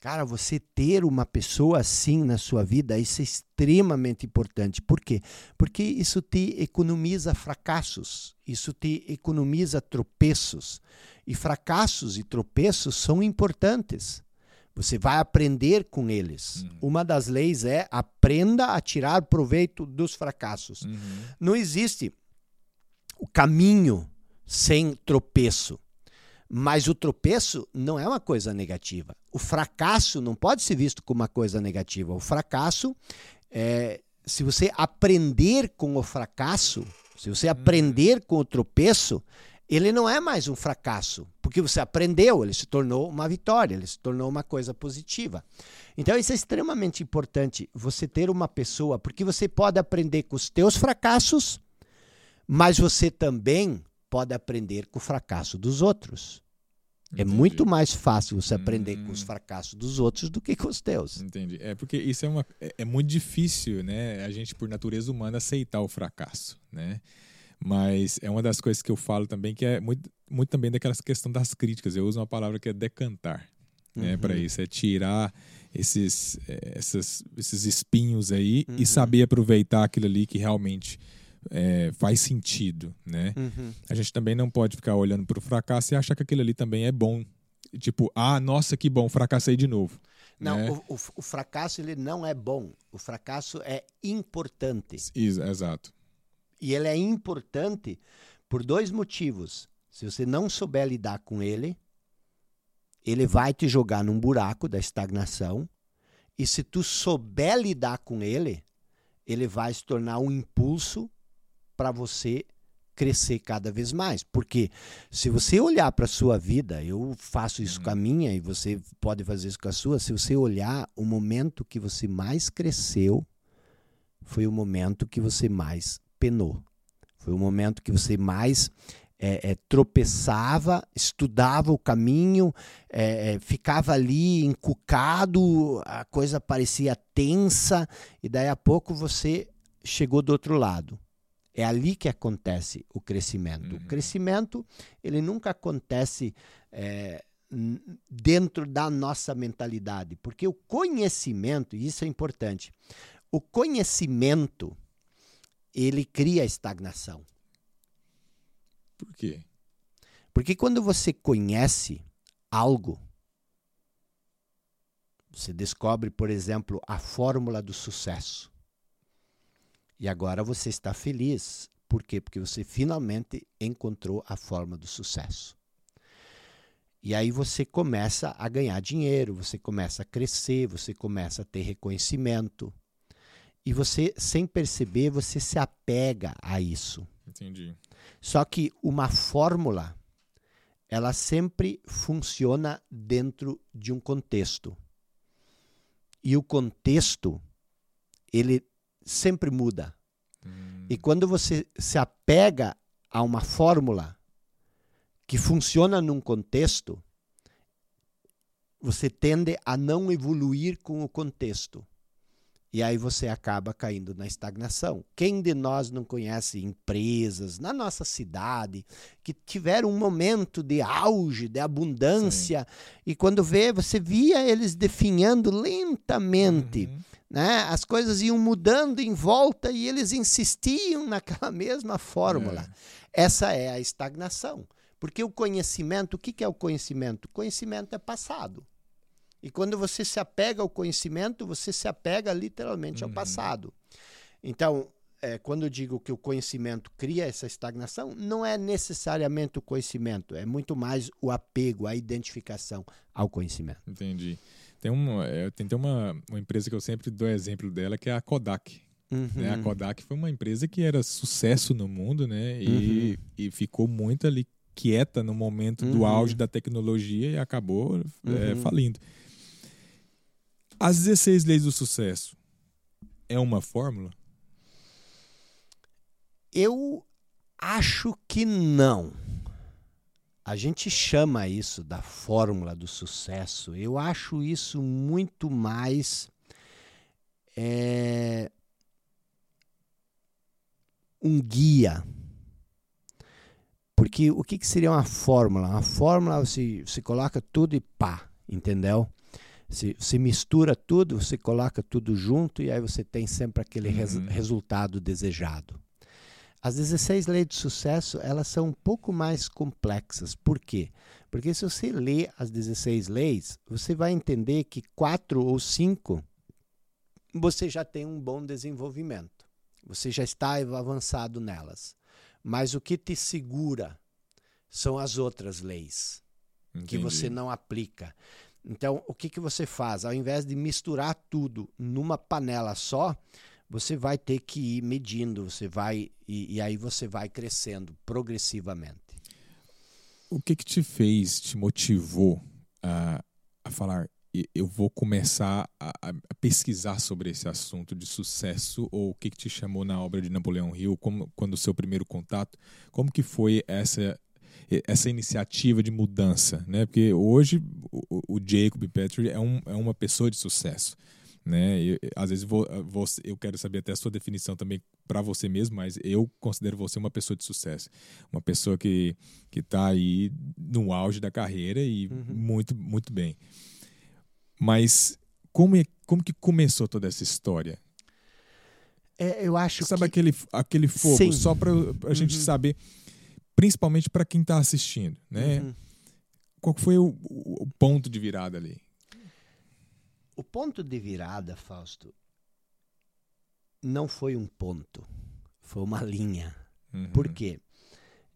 Cara, você ter uma pessoa assim na sua vida, isso é extremamente importante. Por quê? Porque isso te economiza fracassos, isso te economiza tropeços. E fracassos e tropeços são importantes. Você vai aprender com eles. Uhum. Uma das leis é aprenda a tirar proveito dos fracassos. Uhum. Não existe o caminho sem tropeço. Mas o tropeço não é uma coisa negativa. O fracasso não pode ser visto como uma coisa negativa. O fracasso, é, se você aprender com o fracasso, se você aprender com o tropeço, ele não é mais um fracasso, porque você aprendeu, ele se tornou uma vitória, ele se tornou uma coisa positiva. Então isso é extremamente importante, você ter uma pessoa, porque você pode aprender com os teus fracassos, mas você também pode aprender com o fracasso dos outros. É Entendi. muito mais fácil você aprender com os Hum. fracassos dos outros do que com os teus. Entendi. É porque isso é, uma, é, é muito difícil, né? A gente, por natureza humana, aceitar o fracasso, né? Mas é uma das coisas que eu falo também, que é muito, muito também daquela questão das críticas. Eu uso uma palavra que é decantar, né? Uhum. Para isso, é tirar esses, eh, essas, esses espinhos aí Uhum. e saber aproveitar aquilo ali que realmente eh, faz sentido, né? Uhum. A gente também não pode ficar olhando para o fracasso e achar que aquilo ali também é bom. Tipo, ah, nossa, que bom, fracassei de novo. Não, né? o, o- o fracasso ele não é bom. O fracasso é importante. Exato. E ele é importante por dois motivos. Se você não souber lidar com ele, ele vai te jogar num buraco da estagnação. E se tu souber lidar com ele, ele vai se tornar um impulso para você crescer cada vez mais. Porque se você olhar para a sua vida, eu faço isso Uhum. com a minha e você pode fazer isso com a sua, se você olhar o momento que você mais cresceu, foi o momento que você mais penou. Foi o momento que você mais é, é, tropeçava, estudava o caminho, é, é, ficava ali encucado, a coisa parecia tensa, e daí a pouco você chegou do outro lado. É ali que acontece o crescimento. O Uhum. crescimento, ele nunca acontece é, dentro da nossa mentalidade, porque o conhecimento, e isso é importante, o conhecimento, ele cria estagnação. Por quê? Porque quando você conhece algo, você descobre, por exemplo, a fórmula do sucesso. E agora você está feliz. Por quê? Porque você finalmente encontrou a forma do sucesso. E aí você começa a ganhar dinheiro, você começa a crescer, você começa a ter reconhecimento. E você, sem perceber, você se apega a isso. Entendi. Só que uma fórmula, ela sempre funciona dentro de um contexto. E o contexto, ele sempre muda. Hum, E quando você se apega a uma fórmula que funciona num contexto, você tende a não evoluir com o contexto. E aí você acaba caindo na estagnação. Quem de nós não conhece empresas na nossa cidade que tiveram um momento de auge, de abundância, e quando vê, você via eles definhando lentamente uhum. né? As coisas iam mudando em volta e eles insistiam naquela mesma fórmula. Essa é a estagnação. Porque o conhecimento, o que que é o conhecimento? O conhecimento é passado. E quando você se apega ao conhecimento, você se apega literalmente ao Uhum. passado. Então, é, quando eu digo que o conhecimento cria essa estagnação, não é necessariamente o conhecimento, é muito mais o apego, a identificação ao conhecimento. Entendi. Tem, uma, é, tem, tem uma, uma empresa que eu sempre dou exemplo dela, que é a Kodak. né? A Uhum. Kodak foi uma empresa que era sucesso no mundo, né? E, e ficou muito ali quieta no momento do Uhum. auge da tecnologia e acabou é, Uhum. falindo. As 16 leis do sucesso é uma fórmula? Eu acho que não. A gente chama isso da fórmula do sucesso. Eu acho isso muito mais é, um guia. Porque o que, que seria uma fórmula? Uma fórmula você, você coloca tudo e pá, entendeu? Você, você mistura tudo, você coloca tudo junto e aí você tem sempre aquele res- Uhum. resultado desejado. As 16 leis de sucesso, elas são um pouco mais complexas. Por quê? Porque se você lê as 16 leis, você vai entender que quatro ou cinco você já tem um bom desenvolvimento. Você já está avançado nelas. Mas o que te segura são as outras leis que Entendi. você não aplica. Então, o que, que você faz? Ao invés de misturar tudo numa panela só, você vai ter que ir medindo, você vai e, e aí você vai crescendo progressivamente. O que que te fez, te motivou a, a falar, "E- eu vou começar a, a- a pesquisar sobre esse assunto de sucesso? Ou o que que te chamou na obra de Napoleão Hill, como, quando o seu primeiro contato? Como que foi essa essa iniciativa de mudança, né? Porque hoje o, o Jacob Petrie é, um, é uma pessoa de sucesso, né? E, às vezes vou, você, eu quero saber até a sua definição também para você mesmo, mas eu considero você uma pessoa de sucesso, uma pessoa que que está aí no auge da carreira e Uhum. muito muito bem. Mas como é, como que começou toda essa história? É, eu acho Sabe que aquele aquele fogo Sim. só para a gente Uhum. saber, principalmente para quem está assistindo, né? Uhum. Qual foi o, o- o ponto de virada ali? o ponto de virada, Fausto, não foi um ponto, foi uma linha. Uhum. Por quê?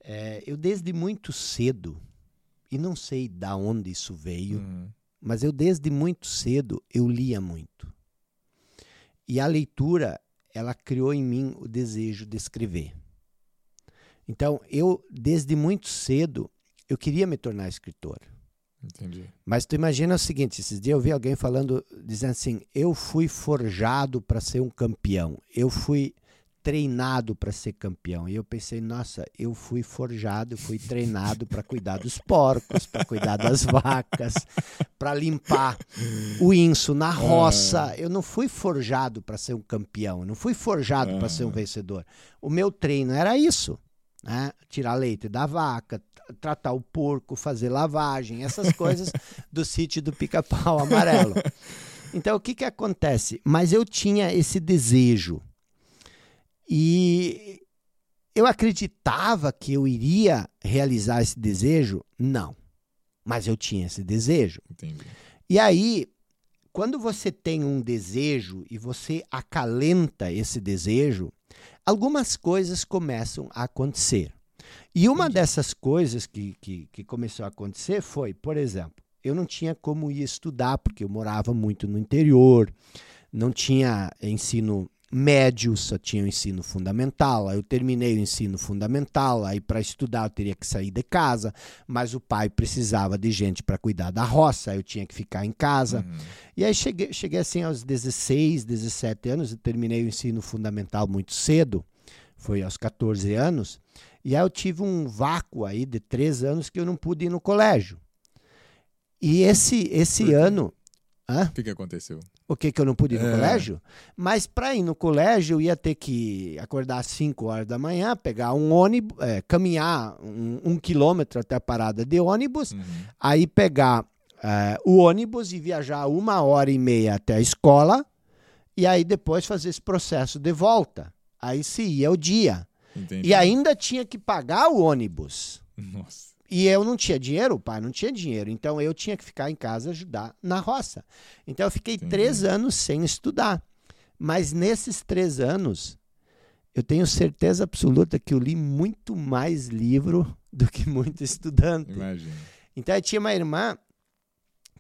É, eu desde muito cedo, e não sei da onde isso veio, Uhum. mas eu desde muito cedo eu lia muito. E a leitura, ela criou em mim o desejo de escrever. Então, eu desde muito cedo eu queria me tornar escritor. Entendi. Mas tu imagina o seguinte, esses dias eu vi alguém falando, dizendo assim, eu fui forjado para ser um campeão. Eu fui treinado para ser campeão. E eu pensei, nossa, eu fui forjado, fui treinado para cuidar dos porcos, para cuidar das vacas, para limpar o inso na roça. Eu não fui forjado para ser um campeão, eu não fui forjado para ser um Ah. vencedor. O meu treino era isso, né? Tirar leite da vaca, tra- tratar o porco, fazer lavagem, essas coisas do sítio do pica-pau amarelo. Então, o que que acontece? Mas eu tinha esse desejo. E eu acreditava que eu iria realizar esse desejo? Não. Mas eu tinha esse desejo. Entendi. E aí, quando você tem um desejo e você acalenta esse desejo, algumas coisas começam a acontecer. E uma dessas coisas que, que, que começou a acontecer foi, por exemplo, eu não tinha como ir estudar, porque eu morava muito no interior, não tinha ensino médio só tinha o ensino fundamental. Aí eu terminei o ensino fundamental, aí para estudar eu teria que sair de casa, mas o pai precisava de gente para cuidar da roça, aí eu tinha que ficar em casa. Uhum. E aí cheguei, cheguei assim aos 16, 17 anos, eu terminei o ensino fundamental muito cedo, foi aos 14 anos, e aí eu tive um vácuo aí de três anos que eu não pude ir no colégio. E esse, esse ano. Hã? O que, que aconteceu? O que, que eu não pude ir no É. colégio? Mas para ir no colégio eu ia ter que acordar às 5 horas da manhã, pegar um ônibus, é, caminhar um, um quilômetro até a parada de ônibus, Uhum. aí pegar é, o ônibus e viajar uma hora e meia até a escola, e aí depois fazer esse processo de volta. Aí se ia o dia. Entendi. E ainda tinha que pagar o ônibus. Nossa. E eu não tinha dinheiro, o pai não tinha dinheiro. Então eu tinha que ficar em casa ajudar na roça. Então eu fiquei Entendi. três anos sem estudar. Mas nesses três anos, eu tenho certeza absoluta que eu li muito mais livro do que muito estudante. Imagina. Então eu tinha uma irmã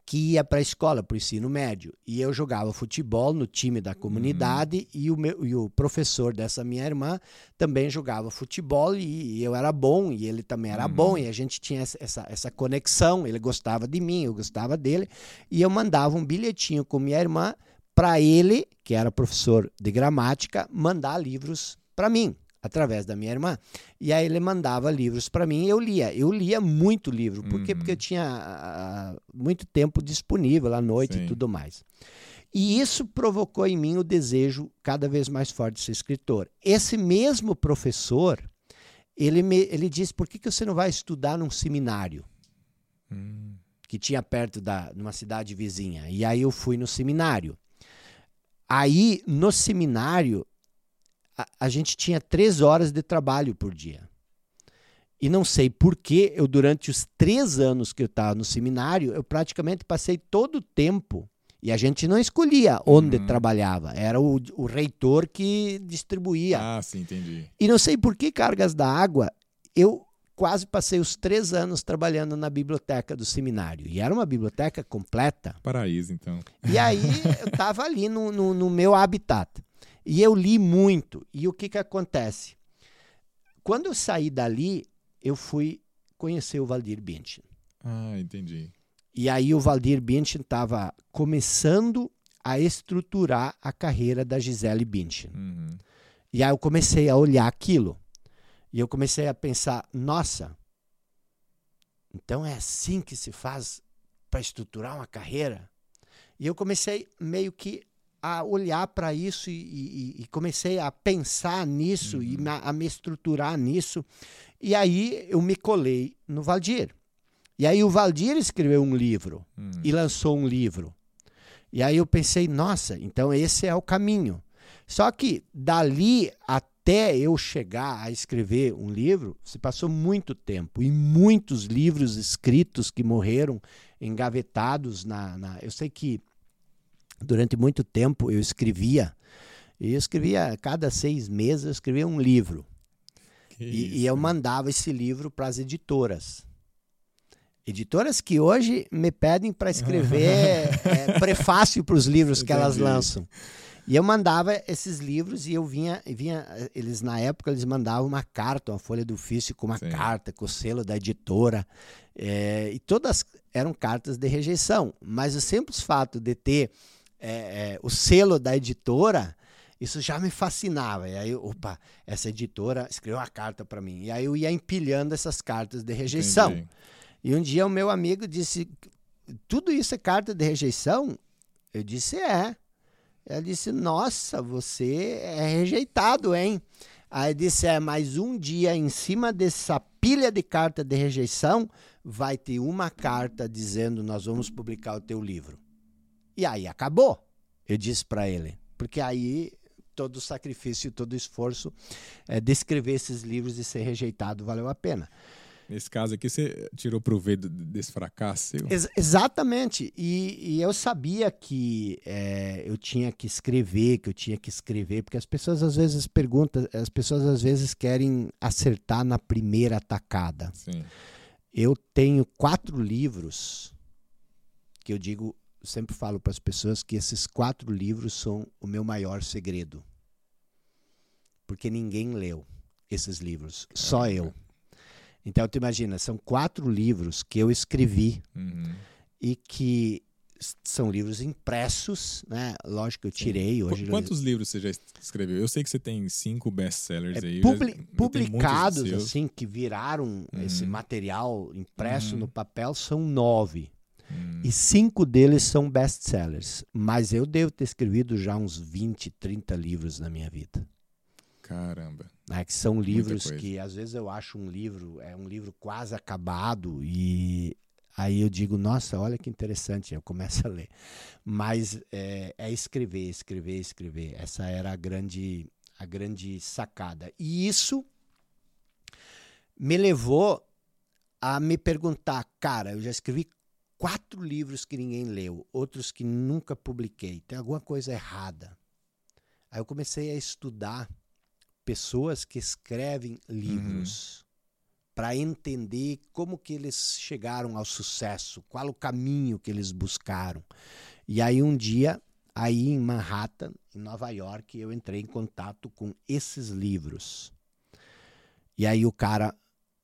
que ia para a escola, para o ensino médio. E eu jogava futebol no time da comunidade e, o meu, e o professor dessa minha irmã também jogava futebol e, e eu era bom e ele também era Uhum. bom e a gente tinha essa, essa, essa conexão. Ele gostava de mim, eu gostava dele. E eu mandava um bilhetinho com minha irmã para ele, que era professor de gramática, mandar livros para mim. Através da minha irmã. E aí ele mandava livros para mim e eu lia. Eu lia muito livro. Por quê? Uhum. Porque eu tinha ah, muito tempo disponível à noite Sim. e tudo mais. E isso provocou em mim o desejo cada vez mais forte de ser escritor. Esse mesmo professor, ele, me, ele disse, por que, que você não vai estudar num seminário? Hum. que tinha perto da numa cidade vizinha. E aí eu fui no seminário. Aí no seminário a, a gente tinha três horas de trabalho por dia. E não sei por que eu durante os três anos que eu estava no seminário eu praticamente passei todo o tempo e a gente não escolhia onde Uhum. trabalhava. Era o, o reitor que distribuía. Ah, sim, entendi. E não sei por que cargas da água, eu quase passei os três anos trabalhando na biblioteca do seminário. E era uma biblioteca completa. Paraíso, então. E aí eu estava ali no, no, no meu habitat. E eu li muito. E o que, que acontece? Quando eu saí dali, eu fui conhecer o Valdir Bündchen. Ah, entendi. E aí o Valdir Bündchen estava começando a estruturar a carreira da Gisele Bündchen. Uhum. E aí eu comecei a olhar aquilo. E eu comecei a pensar, nossa, então é assim que se faz para estruturar uma carreira? E eu comecei meio que a olhar para isso e, e- e comecei a pensar nisso e Uhum. me- a me estruturar nisso. E aí eu me colei no Valdir. E aí o Valdir escreveu um livro Uhum. e lançou um livro. E aí eu pensei, nossa, então esse é o caminho. Só que dali até eu chegar a escrever um livro, se passou muito tempo e muitos livros escritos que morreram engavetados na, na- eu sei que durante muito tempo eu escrevia e eu escrevia a cada seis meses eu escrevia um livro e, e eu mandava esse livro para as editoras. Editoras que hoje me pedem para escrever é, prefácio para os livros que elas lançam. E eu mandava esses livros e eu vinha, vinha, eles na época eles mandavam uma carta, uma folha do ofício com uma Sim. carta, com o selo da editora. é, e todas eram cartas de rejeição. Mas o simples fato de ter é, é, o selo da editora, isso já me fascinava. E aí, opa, essa editora escreveu uma carta para mim. E aí eu ia empilhando essas cartas de rejeição. Entendi. E um dia o meu amigo disse: Tudo isso é carta de rejeição? Eu disse: É. Ela disse: Nossa, você é rejeitado, hein? Aí disse: É, mas um dia em cima dessa pilha de carta de rejeição vai ter uma carta dizendo: Nós vamos publicar o teu livro. E aí acabou. Eu disse para ele. Porque aí todo o sacrifício, todo o esforço é, de escrever esses livros e ser rejeitado valeu a pena. Nesse caso aqui, você tirou proveito desse fracasso? Ex- exatamente. E, e eu sabia que é, eu tinha que escrever, que eu tinha que escrever, porque as pessoas às vezes perguntam, as pessoas às vezes querem acertar na primeira tacada. Sim. Eu tenho quatro livros que eu digo, sempre falo para as pessoas que esses quatro livros são o meu maior segredo. porque ninguém leu esses livros, só eu. Então, tu imagina, são quatro livros que eu escrevi Uhum. e que são livros impressos, né? Lógico que eu tirei Qu- hoje. Quantos livros você já es- escreveu? Eu sei que você tem cinco best-sellers é, aí. publi- eu publicados assim que viraram esse Uhum. material impresso Uhum. no papel são nove Hum, e cinco deles são best-sellers. Mas eu devo ter escrevido já uns 20, 30 livros na minha vida. caramba. né, que são livros que às vezes eu acho um livro é um livro quase acabado e aí eu digo nossa olha que interessante eu começo a ler mas é, é escrever escrever escrever essa era a grande a grande sacada e isso me levou a me perguntar cara eu já escrevi quatro livros que ninguém leu outros que nunca publiquei tem alguma coisa errada aí eu comecei a estudar pessoas que escrevem livros para entender como que eles chegaram ao sucesso, qual o caminho que eles buscaram. E aí um dia, aí em Manhattan, em Nova York, eu entrei em contato com esses livros. E aí o cara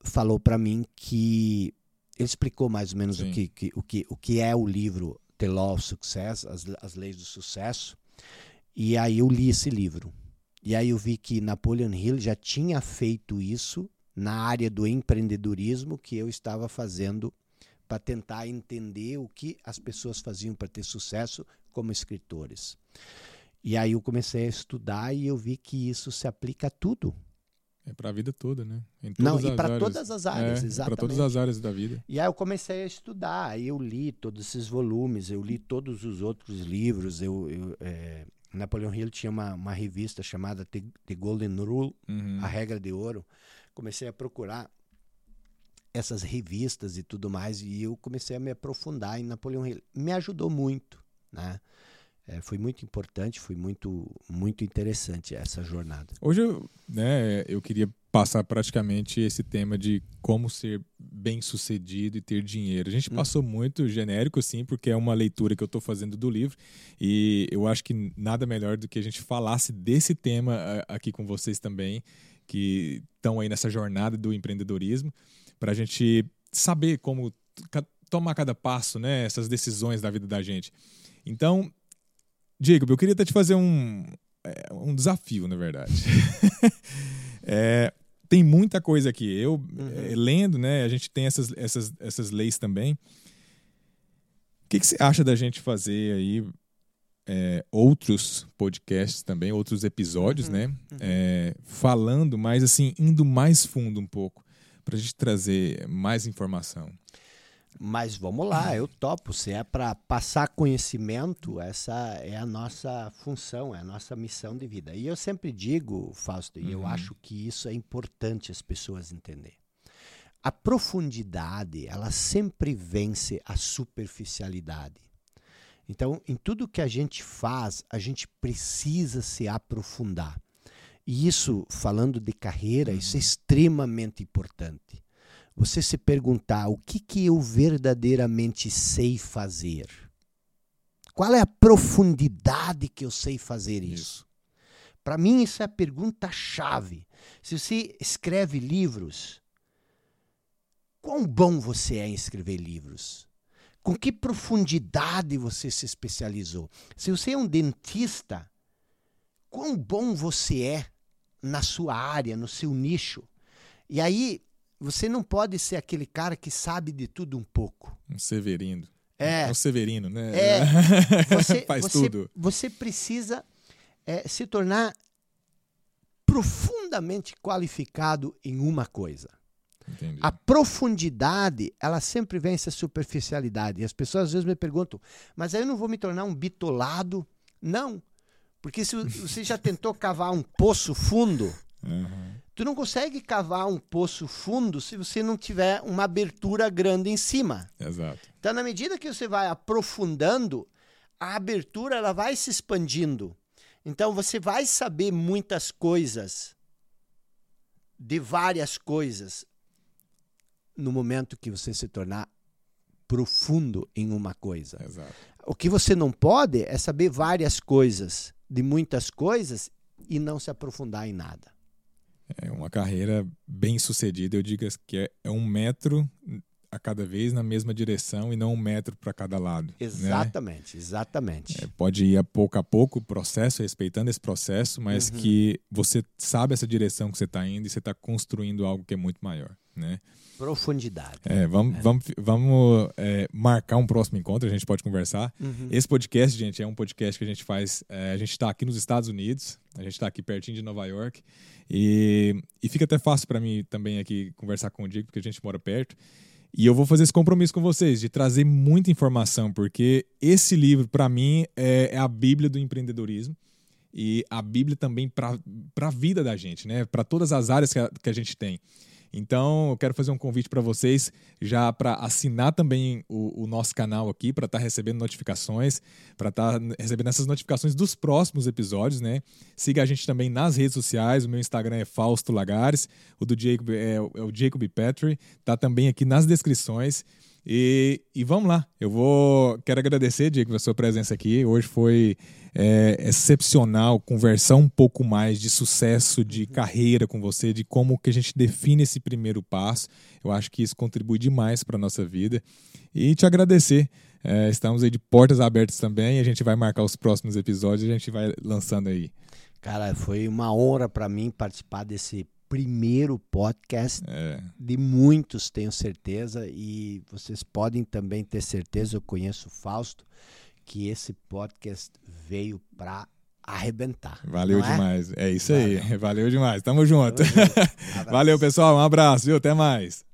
falou para mim que ele explicou mais ou menos o que, que- o, que, o que é o livro The Law of Success, as, as leis do sucesso. E aí eu li esse livro. E aí eu vi que Napoleon Hill já tinha feito isso na área do empreendedorismo que eu estava fazendo para tentar entender o que as pessoas faziam para ter sucesso como escritores. E aí eu comecei a estudar e eu vi que isso se aplica a tudo. É pra vida toda, né? Não, e para todas as áreas, é, exatamente. Para todas as áreas da vida. E aí eu comecei a estudar, aí eu li todos esses volumes, eu li todos os outros livros. Eu, eu, é, Napoleon Hill tinha uma, uma revista chamada The, The Golden Rule, Uhum. A Regra de Ouro. Comecei a procurar essas revistas e tudo mais, e eu comecei a me aprofundar em Napoleon Hill. Me ajudou muito, né? É, foi muito importante, foi muito, muito interessante essa jornada. Hoje eu, né, eu queria passar praticamente esse tema de como ser bem sucedido e ter dinheiro. A gente Hum. passou muito genérico, assim, porque é uma leitura que eu estou fazendo do livro e eu acho que nada melhor do que a gente falasse desse tema aqui com vocês também, que estão aí nessa jornada do empreendedorismo, para a gente saber como tomar cada passo, né, essas decisões da vida da gente. Então, Jacob, eu queria até te fazer um, é, um desafio, na verdade. É, tem muita coisa aqui. Eu, é, lendo, né, a gente tem essas, essas, essas leis também. O que, que você acha da gente fazer aí é, outros podcasts também, outros episódios, né? É, falando mais assim, indo mais fundo um pouco, para a gente trazer mais informação. Mas vamos lá, eu topo. Se é para passar conhecimento, essa é a nossa função, é a nossa missão de vida. E eu sempre digo, Fausto, e eu Uhum. acho que isso é importante as pessoas entenderem. A profundidade, ela sempre vence a superficialidade. Então, em tudo que a gente faz, a gente precisa se aprofundar. E isso, falando de carreira, isso é extremamente importante você se perguntar o que, que eu verdadeiramente sei fazer. Qual é a profundidade que eu sei fazer isso? Para mim, isso é a pergunta-chave. Se você escreve livros, quão bom você é em escrever livros? Com que profundidade você se especializou? Se você é um dentista, quão bom você é na sua área, no seu nicho? E aí, você não pode ser aquele cara que sabe de tudo um pouco. Um Severino. É. Um Severino, né? É. Você, Faz você, tudo. Você precisa é, se tornar profundamente qualificado em uma coisa. Entendi. A profundidade, ela sempre vence a superficialidade. E as pessoas às vezes me perguntam, mas aí eu não vou me tornar um bitolado? Não. Porque se você já tentou cavar um poço fundo, Aham. tu não consegue cavar um poço fundo se você não tiver uma abertura grande em cima. Exato. Então, na medida que você vai aprofundando, a abertura ela vai se expandindo. Então, você vai saber muitas coisas, de várias coisas, no momento que você se tornar profundo em uma coisa. Exato. O que você não pode é saber várias coisas, de muitas coisas, e não se aprofundar em nada. É uma carreira bem sucedida. Eu digo que é, é um metro a cada vez na mesma direção e não um metro para cada lado. Né? Exatamente, né? exatamente. É, pode ir a pouco a pouco o processo, respeitando esse processo, mas uhum. que você sabe essa direção que você está indo e você está construindo algo que é muito maior. Né? Profundidade. É, vamos, é. vamos, vamos é, marcar um próximo encontro, a gente pode conversar. Uhum. Esse podcast, gente, é um podcast que a gente faz. É, a gente está aqui nos Estados Unidos, a gente está aqui pertinho de Nova York. E, e fica até fácil para mim também aqui conversar com o Diego, porque a gente mora perto. E eu vou fazer esse compromisso com vocês de trazer muita informação, porque esse livro, para mim, é, é, a Bíblia do empreendedorismo e a Bíblia também para a vida da gente, né? para todas as áreas que a, que a gente tem. Então, eu quero fazer um convite para vocês já para assinar também o, o, nosso canal aqui, para estar tá recebendo notificações, para estar tá recebendo essas notificações dos próximos episódios, né? Siga a gente também nas redes sociais, o meu Instagram é Fausto Lagares, o do Jacob é, é o Jacob Petri, tá também aqui nas descrições. E, e vamos lá, eu vou. Quero agradecer, Diego, a sua presença aqui. Hoje foi é, excepcional conversar um pouco mais de sucesso de uhum. carreira com você, de como que a gente define esse primeiro passo. Eu acho que isso contribui demais para a nossa vida. E te agradecer. É, estamos aí de portas abertas também. A gente vai marcar os próximos episódios e a gente vai lançando aí. Cara, foi uma honra para mim participar desse primeiro podcast é. de muitos, tenho certeza, e vocês podem também ter certeza, eu conheço o Fausto, que esse podcast veio para arrebentar. Valeu é? demais. É isso Valeu. aí. Valeu demais. Tamo junto. Valeu, pessoal. Um abraço, viu? Até mais.